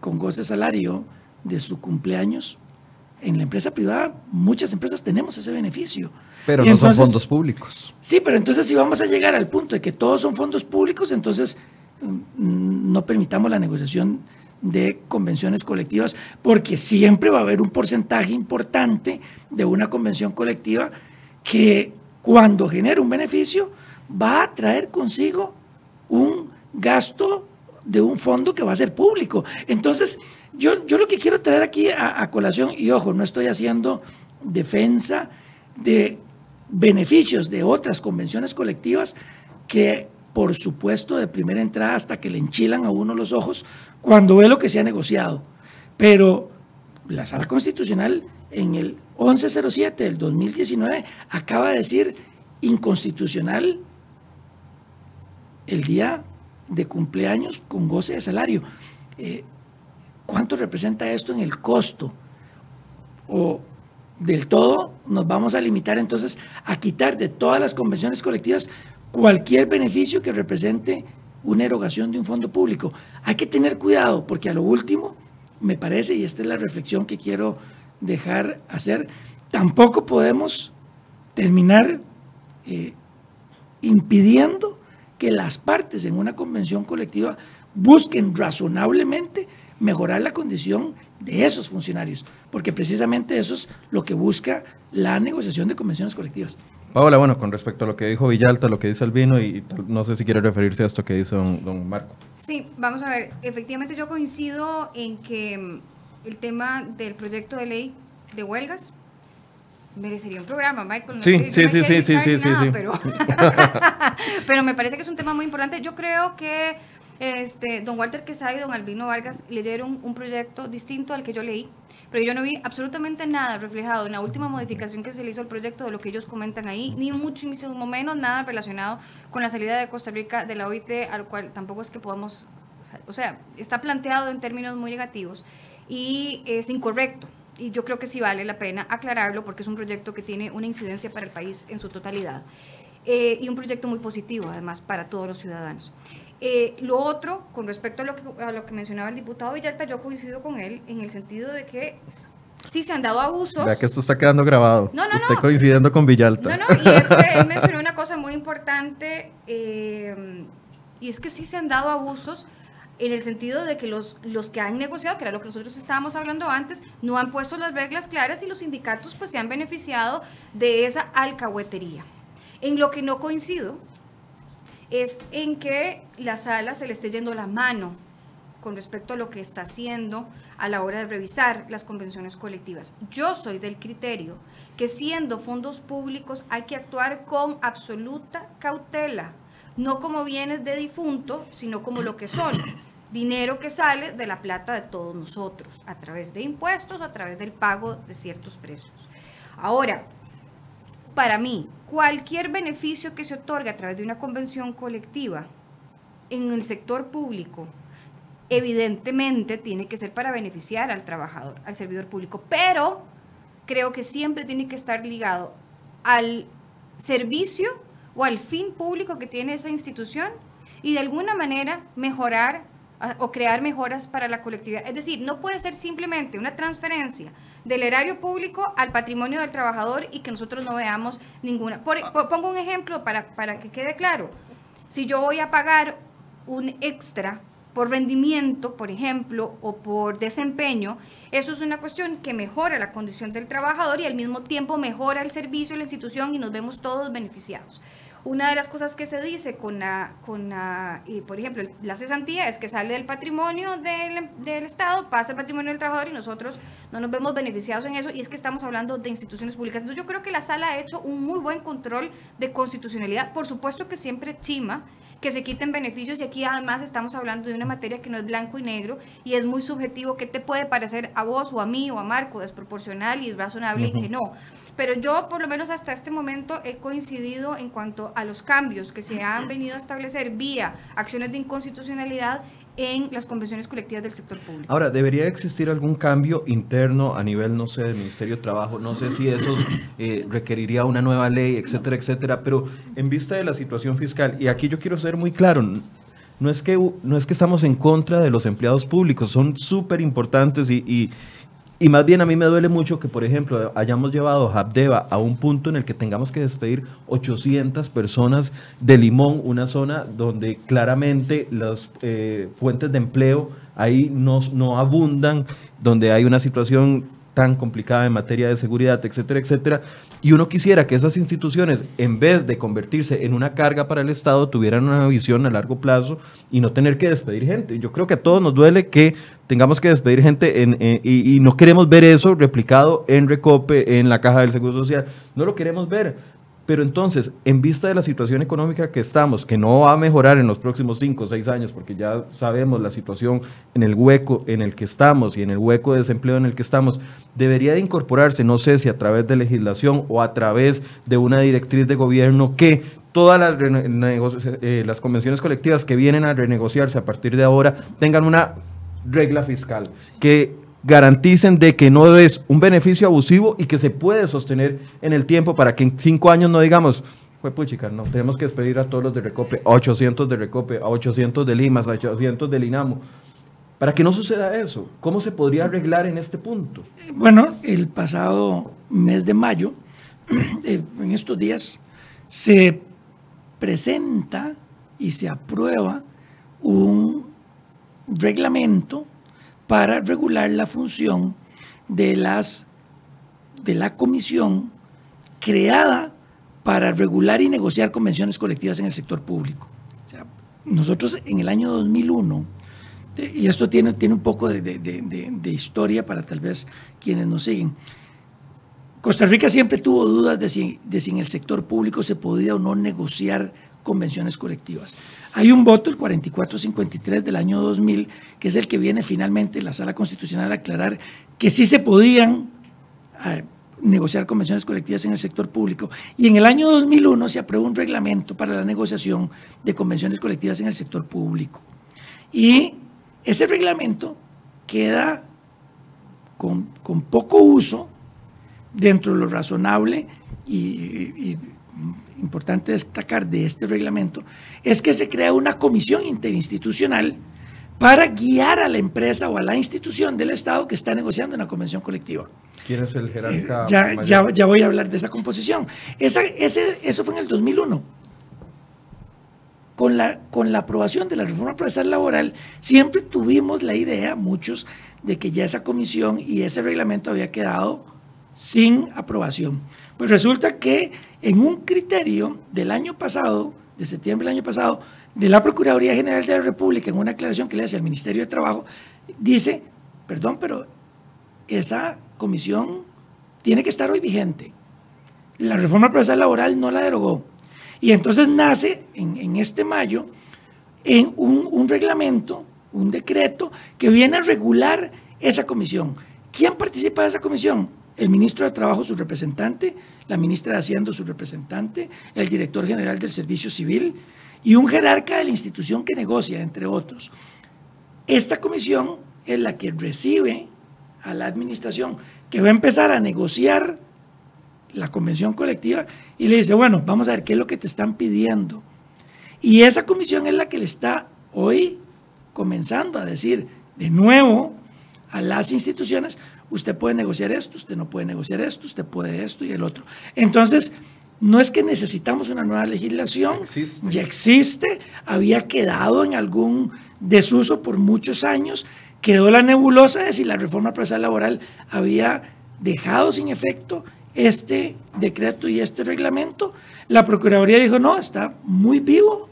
con goce salario de su cumpleaños, en la empresa privada, muchas empresas tenemos ese beneficio. Pero no son fondos públicos. Sí, pero entonces si vamos a llegar al punto de que todos son fondos públicos, entonces mm, no permitamos la negociación de convenciones colectivas, porque siempre va a haber un porcentaje importante de una convención colectiva que cuando genera un beneficio va a traer consigo un gasto de un fondo que va a ser público. Entonces, yo, yo lo que quiero traer aquí a, colación, y ojo, no estoy haciendo defensa de beneficios de otras convenciones colectivas que, por supuesto, de primera entrada hasta que le enchilan a uno los ojos cuando ve lo que se ha negociado. Pero la sala constitucional en el 1107 del 2019 acaba de decir inconstitucional el día de cumpleaños con goce de salario. Eh, ¿Cuánto representa esto en el costo? O del todo nos vamos a limitar entonces a quitar de todas las convenciones colectivas cualquier beneficio que represente una erogación de un fondo público. Hay que tener cuidado porque a lo último, me parece, y esta es la reflexión que quiero dejar hacer, tampoco podemos terminar eh, impidiendo que las partes en una convención colectiva busquen razonablemente mejorar la condición de esos funcionarios, porque precisamente eso es lo que busca la negociación de convenciones colectivas. Paola, bueno, con respecto a lo que dijo Villalta, lo que dice Albino, y no sé si quiere referirse a esto que dice don, Marco. Sí, vamos a ver, efectivamente yo coincido en que mm, el tema del proyecto de ley de huelgas merecería un programa, Michael. sí, sí, sí, sí, sí, sí, sí, pero, pero me parece que es un tema muy importante. Yo creo que este, don Walter Quesada y don Albino Vargas leyeron un proyecto distinto al que yo leí, pero yo no vi absolutamente nada reflejado en la última modificación que se le hizo al proyecto de lo que ellos comentan ahí, ni mucho ni menos nada relacionado con la salida de Costa Rica de la OIT, al cual tampoco es que podamos, o sea, está planteado en términos muy negativos y es incorrecto. Y yo creo que sí vale la pena aclararlo porque es un proyecto que tiene una incidencia para el país en su totalidad. Eh, y un proyecto muy positivo, además, para todos los ciudadanos. Eh, lo otro, con respecto a lo, que, a lo que mencionaba el diputado Villalta, yo coincido con él en el sentido de que sí se han dado abusos. Vea que esto está quedando grabado. No, no, Estoy coincidiendo con Villalta. No, no, y es que él mencionó una cosa muy importante, eh, y es que sí se han dado abusos en el sentido de que los, los que han negociado, que era lo que nosotros estábamos hablando antes, no han puesto las reglas claras y los sindicatos pues se han beneficiado de esa alcahuetería. En lo que no coincido es en que la sala se le esté yendo la mano con respecto a lo que está haciendo a la hora de revisar las convenciones colectivas. Yo soy del criterio que siendo fondos públicos hay que actuar con absoluta cautela, no como bienes de difunto, sino como lo que son, dinero que sale de la plata de todos nosotros, a través de impuestos, a través del pago de ciertos precios. Ahora, para mí, cualquier beneficio que se otorgue a través de una convención colectiva en el sector público, evidentemente tiene que ser para beneficiar al trabajador, al servidor público, pero creo que siempre tiene que estar ligado al servicio o al fin público que tiene esa institución y de alguna manera mejorar o crear mejoras para la colectividad. Es decir, no puede ser simplemente una transferencia del erario público al patrimonio del trabajador y que nosotros no veamos ninguna. pongo un ejemplo para, para que quede claro. Si yo voy a pagar un extra por rendimiento, por ejemplo, o por desempeño, eso es una cuestión que mejora la condición del trabajador y al mismo tiempo mejora el servicio, la institución y nos vemos todos beneficiados. Una de las cosas que se dice con la, con la y por ejemplo, la cesantía es que sale del patrimonio del, del, Estado, pasa al patrimonio del trabajador y nosotros no nos vemos beneficiados en eso y es que estamos hablando de instituciones públicas. Entonces yo creo que la sala ha hecho un muy buen control de constitucionalidad, por supuesto que siempre chima que se quiten beneficios y aquí además estamos hablando de una materia que no es blanco y negro y es muy subjetivo qué te puede parecer a vos o a mí o a Marco desproporcional y razonable y que no. Pero yo, por lo menos hasta este momento, he coincidido en cuanto a los cambios que se han venido a establecer vía acciones de inconstitucionalidad en las convenciones colectivas del sector público. Ahora, ¿debería existir algún cambio interno a nivel, no sé, del Ministerio de Trabajo? No sé si eso eh, requeriría una nueva ley, etcétera, etcétera, pero en vista de la situación fiscal, y aquí yo quiero ser muy claro, no es que, no es que estamos en contra de los empleados públicos, son súper importantes y, y más bien a mí me duele mucho que, por ejemplo, hayamos llevado Habdeba a un punto en el que tengamos que despedir 800 personas de Limón, una zona donde claramente las eh, fuentes de empleo ahí no, no abundan, donde hay una situación tan complicada en materia de seguridad, etcétera, etcétera. Y uno quisiera que esas instituciones, en vez de convertirse en una carga para el Estado, tuvieran una visión a largo plazo y no tener que despedir gente. Yo creo que a todos nos duele que tengamos que despedir gente y, y no queremos ver eso replicado en Recope, en la Caja del Seguro Social. No lo queremos ver pero entonces, en vista de la situación económica que estamos, que no va a mejorar en los próximos cinco o seis años, porque ya sabemos la situación en el hueco en el que estamos y en el hueco de desempleo en el que estamos, debería de incorporarse, no sé si a través de legislación o a través de una directriz de gobierno que todas las, eh, las convenciones colectivas que vienen a renegociarse a partir de ahora tengan una regla fiscal, que garanticen de que no es un beneficio abusivo y que se puede sostener en el tiempo para que en cinco años no digamos, fue puchica, no, tenemos que despedir a todos los de Recope, a 800 de Recope, a 800 de Limas, a 800 del INAMO. Para que no suceda eso, ¿cómo se podría arreglar en este punto? Bueno, el pasado mes de mayo, eh, en estos días, se presenta y se aprueba un reglamento para regular la función de, las, de la comisión creada para regular y negociar convenciones colectivas en el sector público. nosotros en el año 2001, y esto tiene, tiene un poco de, de, historia para tal vez quienes nos siguen, Costa Rica siempre tuvo dudas de si, de si en el sector público se podía o no negociar convenciones colectivas. Hay un voto, el 4453 del año 2000, que es el que viene finalmente la Sala Constitucional a aclarar que sí se podían eh, negociar convenciones colectivas en el sector público. Y en el año 2001 se aprobó un reglamento para la negociación de convenciones colectivas en el sector público. Y ese reglamento queda con, poco uso dentro de lo razonable y importante destacar de este reglamento es que se crea una comisión interinstitucional para guiar a la empresa o a la institución del Estado que está negociando una convención colectiva. ¿Quién es el jerarca? ya, ya, ya, voy a hablar de esa composición. Esa, ese, eso fue en el 2001. Con la, con la aprobación de la reforma procesal laboral, siempre tuvimos la idea, muchos, de que ya esa comisión y ese reglamento había quedado sin aprobación. Pues resulta que en un criterio del año pasado, de septiembre del año pasado, de la Procuraduría General de la República, en una aclaración que le hace al Ministerio de Trabajo, dice, perdón, pero esa comisión tiene que estar hoy vigente. La reforma procesal laboral no la derogó. Y entonces nace en, este mayo en un, un reglamento, un decreto que viene a regular esa comisión. ¿Quién participa de esa comisión? El ministro de Trabajo, su representante, la ministra de Hacienda, su representante, el director general del Servicio Civil y un jerarca de la institución que negocia, entre otros. Esta comisión es la que recibe a la administración que va a empezar a negociar la convención colectiva y le dice, bueno, vamos a ver qué es lo que te están pidiendo. Y esa comisión es la que le está hoy comenzando a decir de nuevo a las instituciones, usted puede negociar esto, usted no puede negociar esto, usted puede esto y el otro. Entonces, no es que necesitamos una nueva legislación, ya existe, había quedado en algún desuso por muchos años, quedó la nebulosa de si la reforma procesal laboral había dejado sin efecto este decreto y este reglamento. La Procuraduría dijo, no, está muy vivo,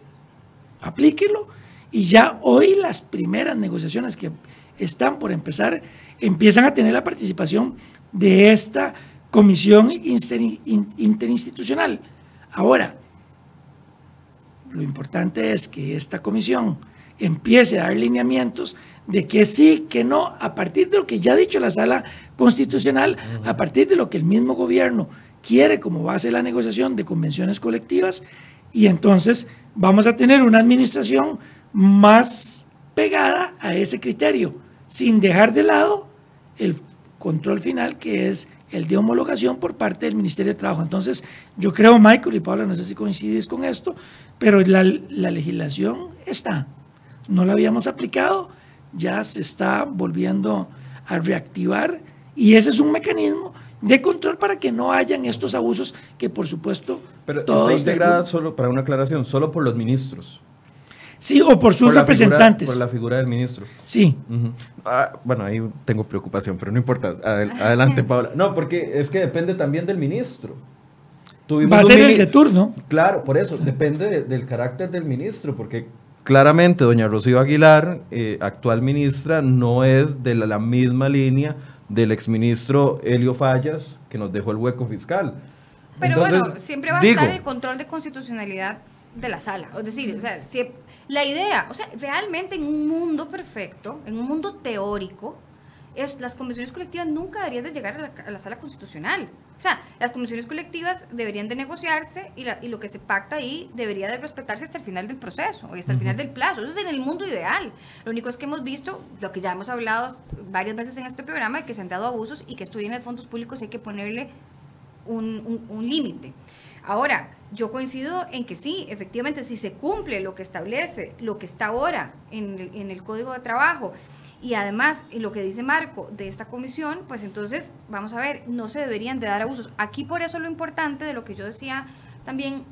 aplíquelo. Y ya hoy las primeras negociaciones que están por empezar empiezan a tener la participación de esta comisión interinstitucional. Ahora, lo importante es que esta comisión empiece a dar lineamientos de que sí, que no, a partir de lo que ya ha dicho la sala constitucional, a partir de lo que el mismo gobierno quiere como base de la negociación de convenciones colectivas, y entonces vamos a tener una administración más pegada a ese criterio, sin dejar de lado el control final que es el de homologación por parte del Ministerio de Trabajo. Entonces, yo creo, Michael y Paula, no sé si coincidís con esto, pero la, la legislación está. No la habíamos aplicado, ya se está volviendo a reactivar y ese es un mecanismo de control para que no hayan estos abusos que por supuesto pero está integrada solo para una aclaración solo por los ministros Sí, o por sus representantes. por la figura del ministro. Sí. Ah, bueno, ahí tengo preocupación, pero no importa. adelante, Paula. No, porque es que depende también del ministro. Va a ser el de turno. Claro, por eso, depende del carácter del ministro, porque claramente doña Rocío Aguilar, eh, actual ministra, no es de la, misma línea del exministro Helio Fallas, que nos dejó el hueco fiscal. Pero bueno, siempre va a estar el control de constitucionalidad de la sala. Es decir, o sea, la idea, o sea, realmente en un mundo perfecto, en un mundo teórico, es, las convenciones colectivas nunca deberían de llegar a la, sala constitucional. O sea, las convenciones colectivas deberían de negociarse y, lo que se pacta ahí debería de respetarse hasta el final del proceso o hasta el final del plazo. Eso es en el mundo ideal. Lo único es que hemos visto, lo que ya hemos hablado varias veces en este programa, de que se han dado abusos y que esto viene de fondos públicos y hay que ponerle un, un límite. Ahora, yo coincido en que sí, efectivamente, si se cumple lo que establece, lo que está ahora en el, Código de Trabajo, y además en lo que dice Marco de esta comisión, pues entonces, vamos a ver, no se deberían de dar abusos. Aquí por eso lo importante de lo que yo decía también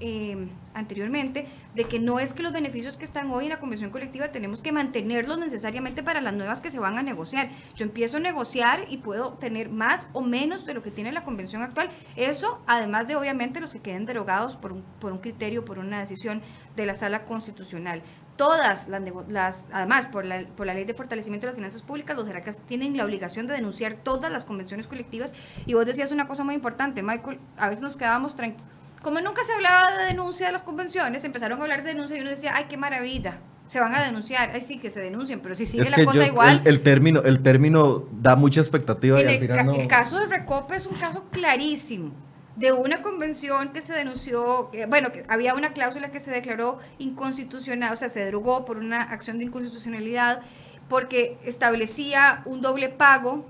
eh, anteriormente, de que no es que los beneficios que están hoy en la convención colectiva tenemos que mantenerlos necesariamente para las nuevas que se van a negociar. Yo empiezo a negociar y puedo tener más o menos de lo que tiene la convención actual. Eso, además de obviamente los que queden derogados por un, por un criterio, por una decisión de la sala constitucional todas las, las, además por la, por la ley de fortalecimiento de las finanzas públicas, los jerarcas tienen la obligación de denunciar todas las convenciones colectivas. Y vos decías una cosa muy importante, Michael, a veces nos quedábamos tranquilos como nunca se hablaba de denuncia de las convenciones, empezaron a hablar de denuncia y uno decía, ay, qué maravilla, se van a denunciar, ay sí, que se denuncien, pero si sigue la cosa igual. El, término, el término da mucha expectativa y al final el caso de Recope es un caso clarísimo de una convención que se denunció, bueno, que había una cláusula que se declaró inconstitucional, o sea, se derogó por una acción de inconstitucionalidad porque establecía un doble pago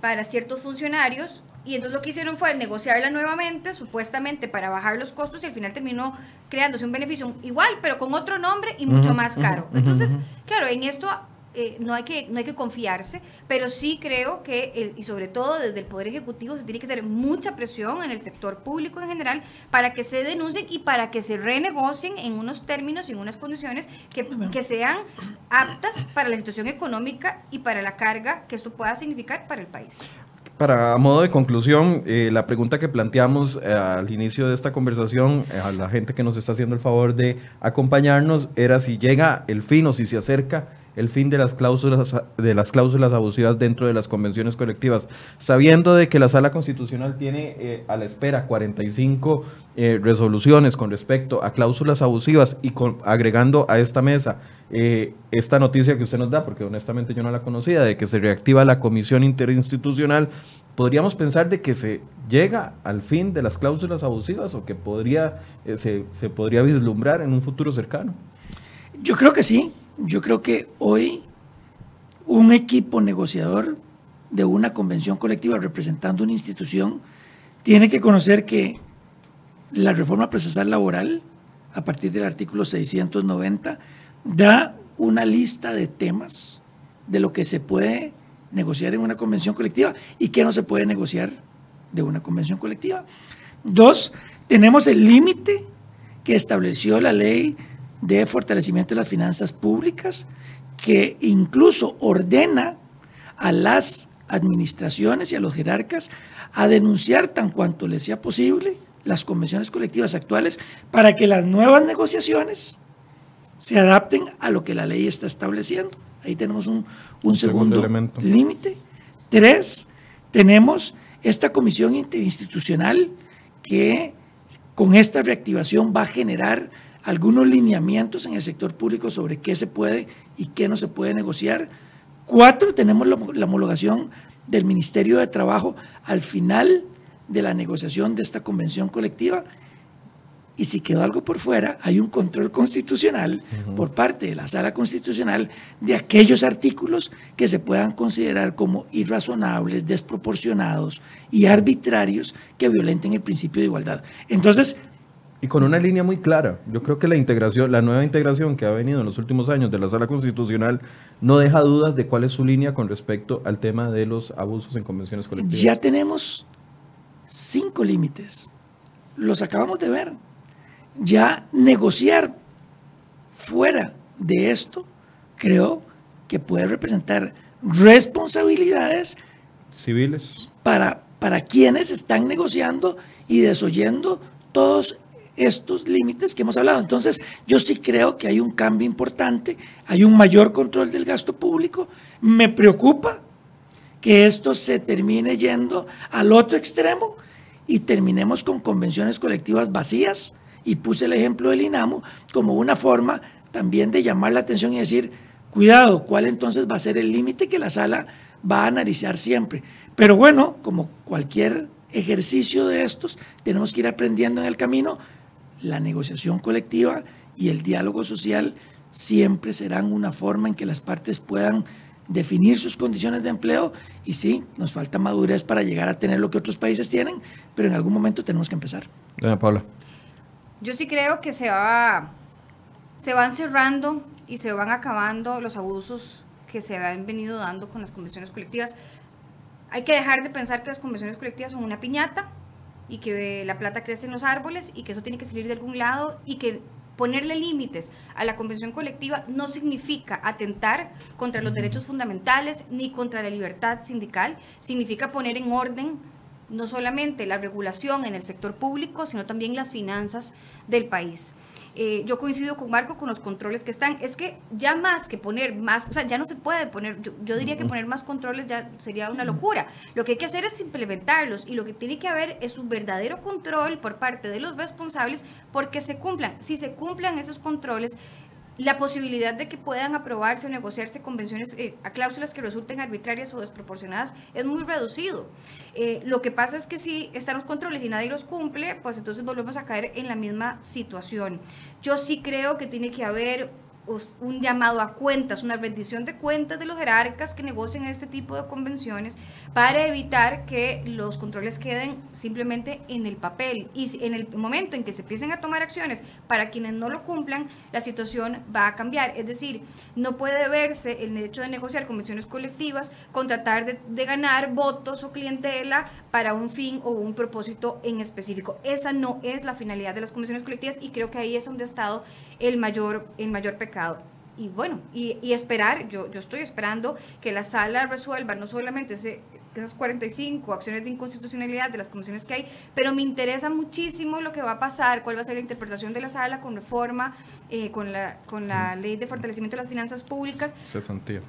para ciertos funcionarios y entonces lo que hicieron fue negociarla nuevamente, supuestamente para bajar los costos, y al final terminó creándose un beneficio igual, pero con otro nombre y mucho más caro. entonces, claro, en esto eh, no, hay que, no hay que confiarse, pero sí creo que, y sobre todo desde el Poder Ejecutivo, se tiene que hacer mucha presión en el sector público en general para que se denuncien y para que se renegocien en unos términos y en unas condiciones que, que sean aptas para la situación económica y para la carga que esto pueda significar para el país. Para modo de conclusión, eh, la pregunta que planteamos eh, al inicio de esta conversación eh, a la gente que nos está haciendo el favor de acompañarnos era si llega el fin o si se acerca el fin de las cláusulas de las cláusulas abusivas dentro de las convenciones colectivas, sabiendo de que la Sala Constitucional tiene a la espera 45 resoluciones con respecto a cláusulas abusivas y con, agregando a esta mesa eh, esta noticia que usted nos da, porque honestamente yo no la conocía, de que se reactiva la comisión interinstitucional, podríamos pensar de que se llega al fin de las cláusulas abusivas o que podría, eh, se, se podría vislumbrar en un futuro cercano. Yo creo que sí, yo creo que hoy un equipo negociador de una convención colectiva representando una institución tiene que conocer que la reforma procesal laboral, a partir del artículo 690, da una lista de temas de lo que se puede negociar en una convención colectiva y qué no se puede negociar de una convención colectiva. Dos, tenemos el límite que estableció la ley de fortalecimiento de las finanzas públicas, que incluso ordena a las administraciones y a los jerarcas a denunciar tan cuanto les sea posible las convenciones colectivas actuales para que las nuevas negociaciones se adapten a lo que la ley está estableciendo. Ahí tenemos un, segundo, segundo límite. Tres, tenemos esta comisión interinstitucional que con esta reactivación va a generar algunos lineamientos en el sector público sobre qué se puede y qué no se puede negociar. Cuatro, tenemos la, la homologación del Ministerio de Trabajo al final de la negociación de esta convención colectiva y si quedó algo por fuera, hay un control constitucional por parte de la sala constitucional de aquellos artículos que se puedan considerar como irrazonables, desproporcionados y arbitrarios que violenten el principio de igualdad. Entonces, y con una línea muy clara. Yo creo que la integración, la nueva integración que ha venido en los últimos años de la Sala Constitucional no deja dudas de cuál es su línea con respecto al tema de los abusos en convenciones colectivas. Ya tenemos cinco límites. Los acabamos de ver ya negociar fuera de esto, creo que puede representar responsabilidades civiles para, para quienes están negociando y desoyendo todos estos límites que hemos hablado. Entonces, yo sí creo que hay un cambio importante, hay un mayor control del gasto público. Me preocupa que esto se termine yendo al otro extremo y terminemos con convenciones colectivas vacías, y puse el ejemplo del INAMO como una forma también de llamar la atención y decir, cuidado, ¿cuál entonces va a ser el límite que la sala va a analizar siempre? Pero bueno, como cualquier ejercicio de estos, tenemos que ir aprendiendo en el camino, la negociación colectiva y el diálogo social siempre serán una forma en que las partes puedan definir sus condiciones de empleo y sí, nos falta madurez para llegar a tener lo que otros países tienen, pero en algún momento tenemos que empezar. Doña Paula. Yo sí creo que se va, se van cerrando y se van acabando los abusos que se han venido dando con las convenciones colectivas. Hay que dejar de pensar que las convenciones colectivas son una piñata y que la plata crece en los árboles y que eso tiene que salir de algún lado y que ponerle límites a la convención colectiva no significa atentar contra los derechos fundamentales ni contra la libertad sindical, significa poner en orden no solamente la regulación en el sector público, sino también las finanzas del país. Eh, yo coincido con Marco con los controles que están. Es que ya más que poner más, o sea, ya no se puede poner, yo, diría que poner más controles ya sería una locura. Lo que hay que hacer es implementarlos y lo que tiene que haber es un verdadero control por parte de los responsables porque se cumplan. Si se cumplan esos controles, la posibilidad de que puedan aprobarse o negociarse convenciones eh, a cláusulas que resulten arbitrarias o desproporcionadas es muy reducido. Eh, lo que pasa es que si están los controles y nadie los cumple, pues entonces volvemos a caer en la misma situación. Yo sí creo que tiene que haber un llamado a cuentas, una rendición de cuentas de los jerarcas que negocian este tipo de convenciones para evitar que los controles queden simplemente en el papel. Y en el momento en que se empiecen a tomar acciones para quienes no lo cumplan, la situación va a cambiar. Es decir, no puede verse el hecho de negociar convenciones colectivas con tratar de, de ganar votos o clientela para un fin o un propósito en específico. Esa no es la finalidad de las convenciones colectivas y creo que ahí es donde ha estado el mayor, el mayor pecado. Y bueno, y, esperar, yo, yo estoy esperando que la sala resuelva no solamente esas 45 acciones de inconstitucionalidad de las comisiones que hay, pero me interesa muchísimo lo que va a pasar, cuál va a ser la interpretación de la sala con reforma, eh, con, la, con la ley de fortalecimiento de las finanzas públicas. Cesantía.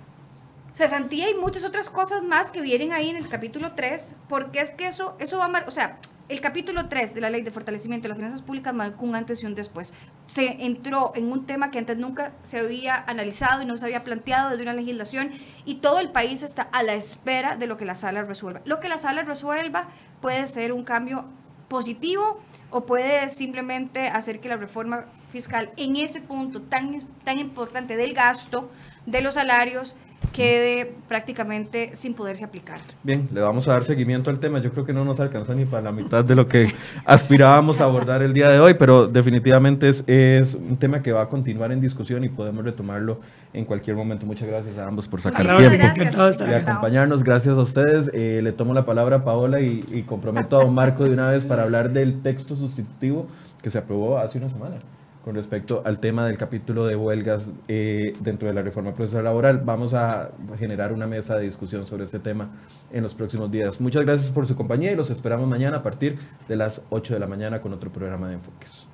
Cesantía y muchas otras cosas más que vienen ahí en el capítulo 3, porque es que eso, eso va a... O sea, el capítulo 3 de la Ley de Fortalecimiento de las Finanzas Públicas marcó un antes y un después. Se entró en un tema que antes nunca se había analizado y no se había planteado desde una legislación y todo el país está a la espera de lo que la sala resuelva. Lo que la sala resuelva puede ser un cambio positivo o puede simplemente hacer que la reforma fiscal en ese punto tan, tan importante del gasto, de los salarios, quede prácticamente sin poderse aplicar. Bien, le vamos a dar seguimiento al tema. Yo creo que no nos alcanzó ni para la mitad de lo que aspirábamos a abordar el día de hoy, pero definitivamente es, es un tema que va a continuar en discusión y podemos retomarlo en cualquier momento. Muchas gracias a ambos por sacar tiempo estar y acompañarnos. Gracias a ustedes. Eh, le tomo la palabra a Paola y, y comprometo a don Marco de una vez para hablar del texto sustitutivo que se aprobó hace una semana con respecto al tema del capítulo de huelgas eh, dentro de la reforma procesal laboral. Vamos a generar una mesa de discusión sobre este tema en los próximos días. Muchas gracias por su compañía y los esperamos mañana a partir de las 8 de la mañana con otro programa de enfoques.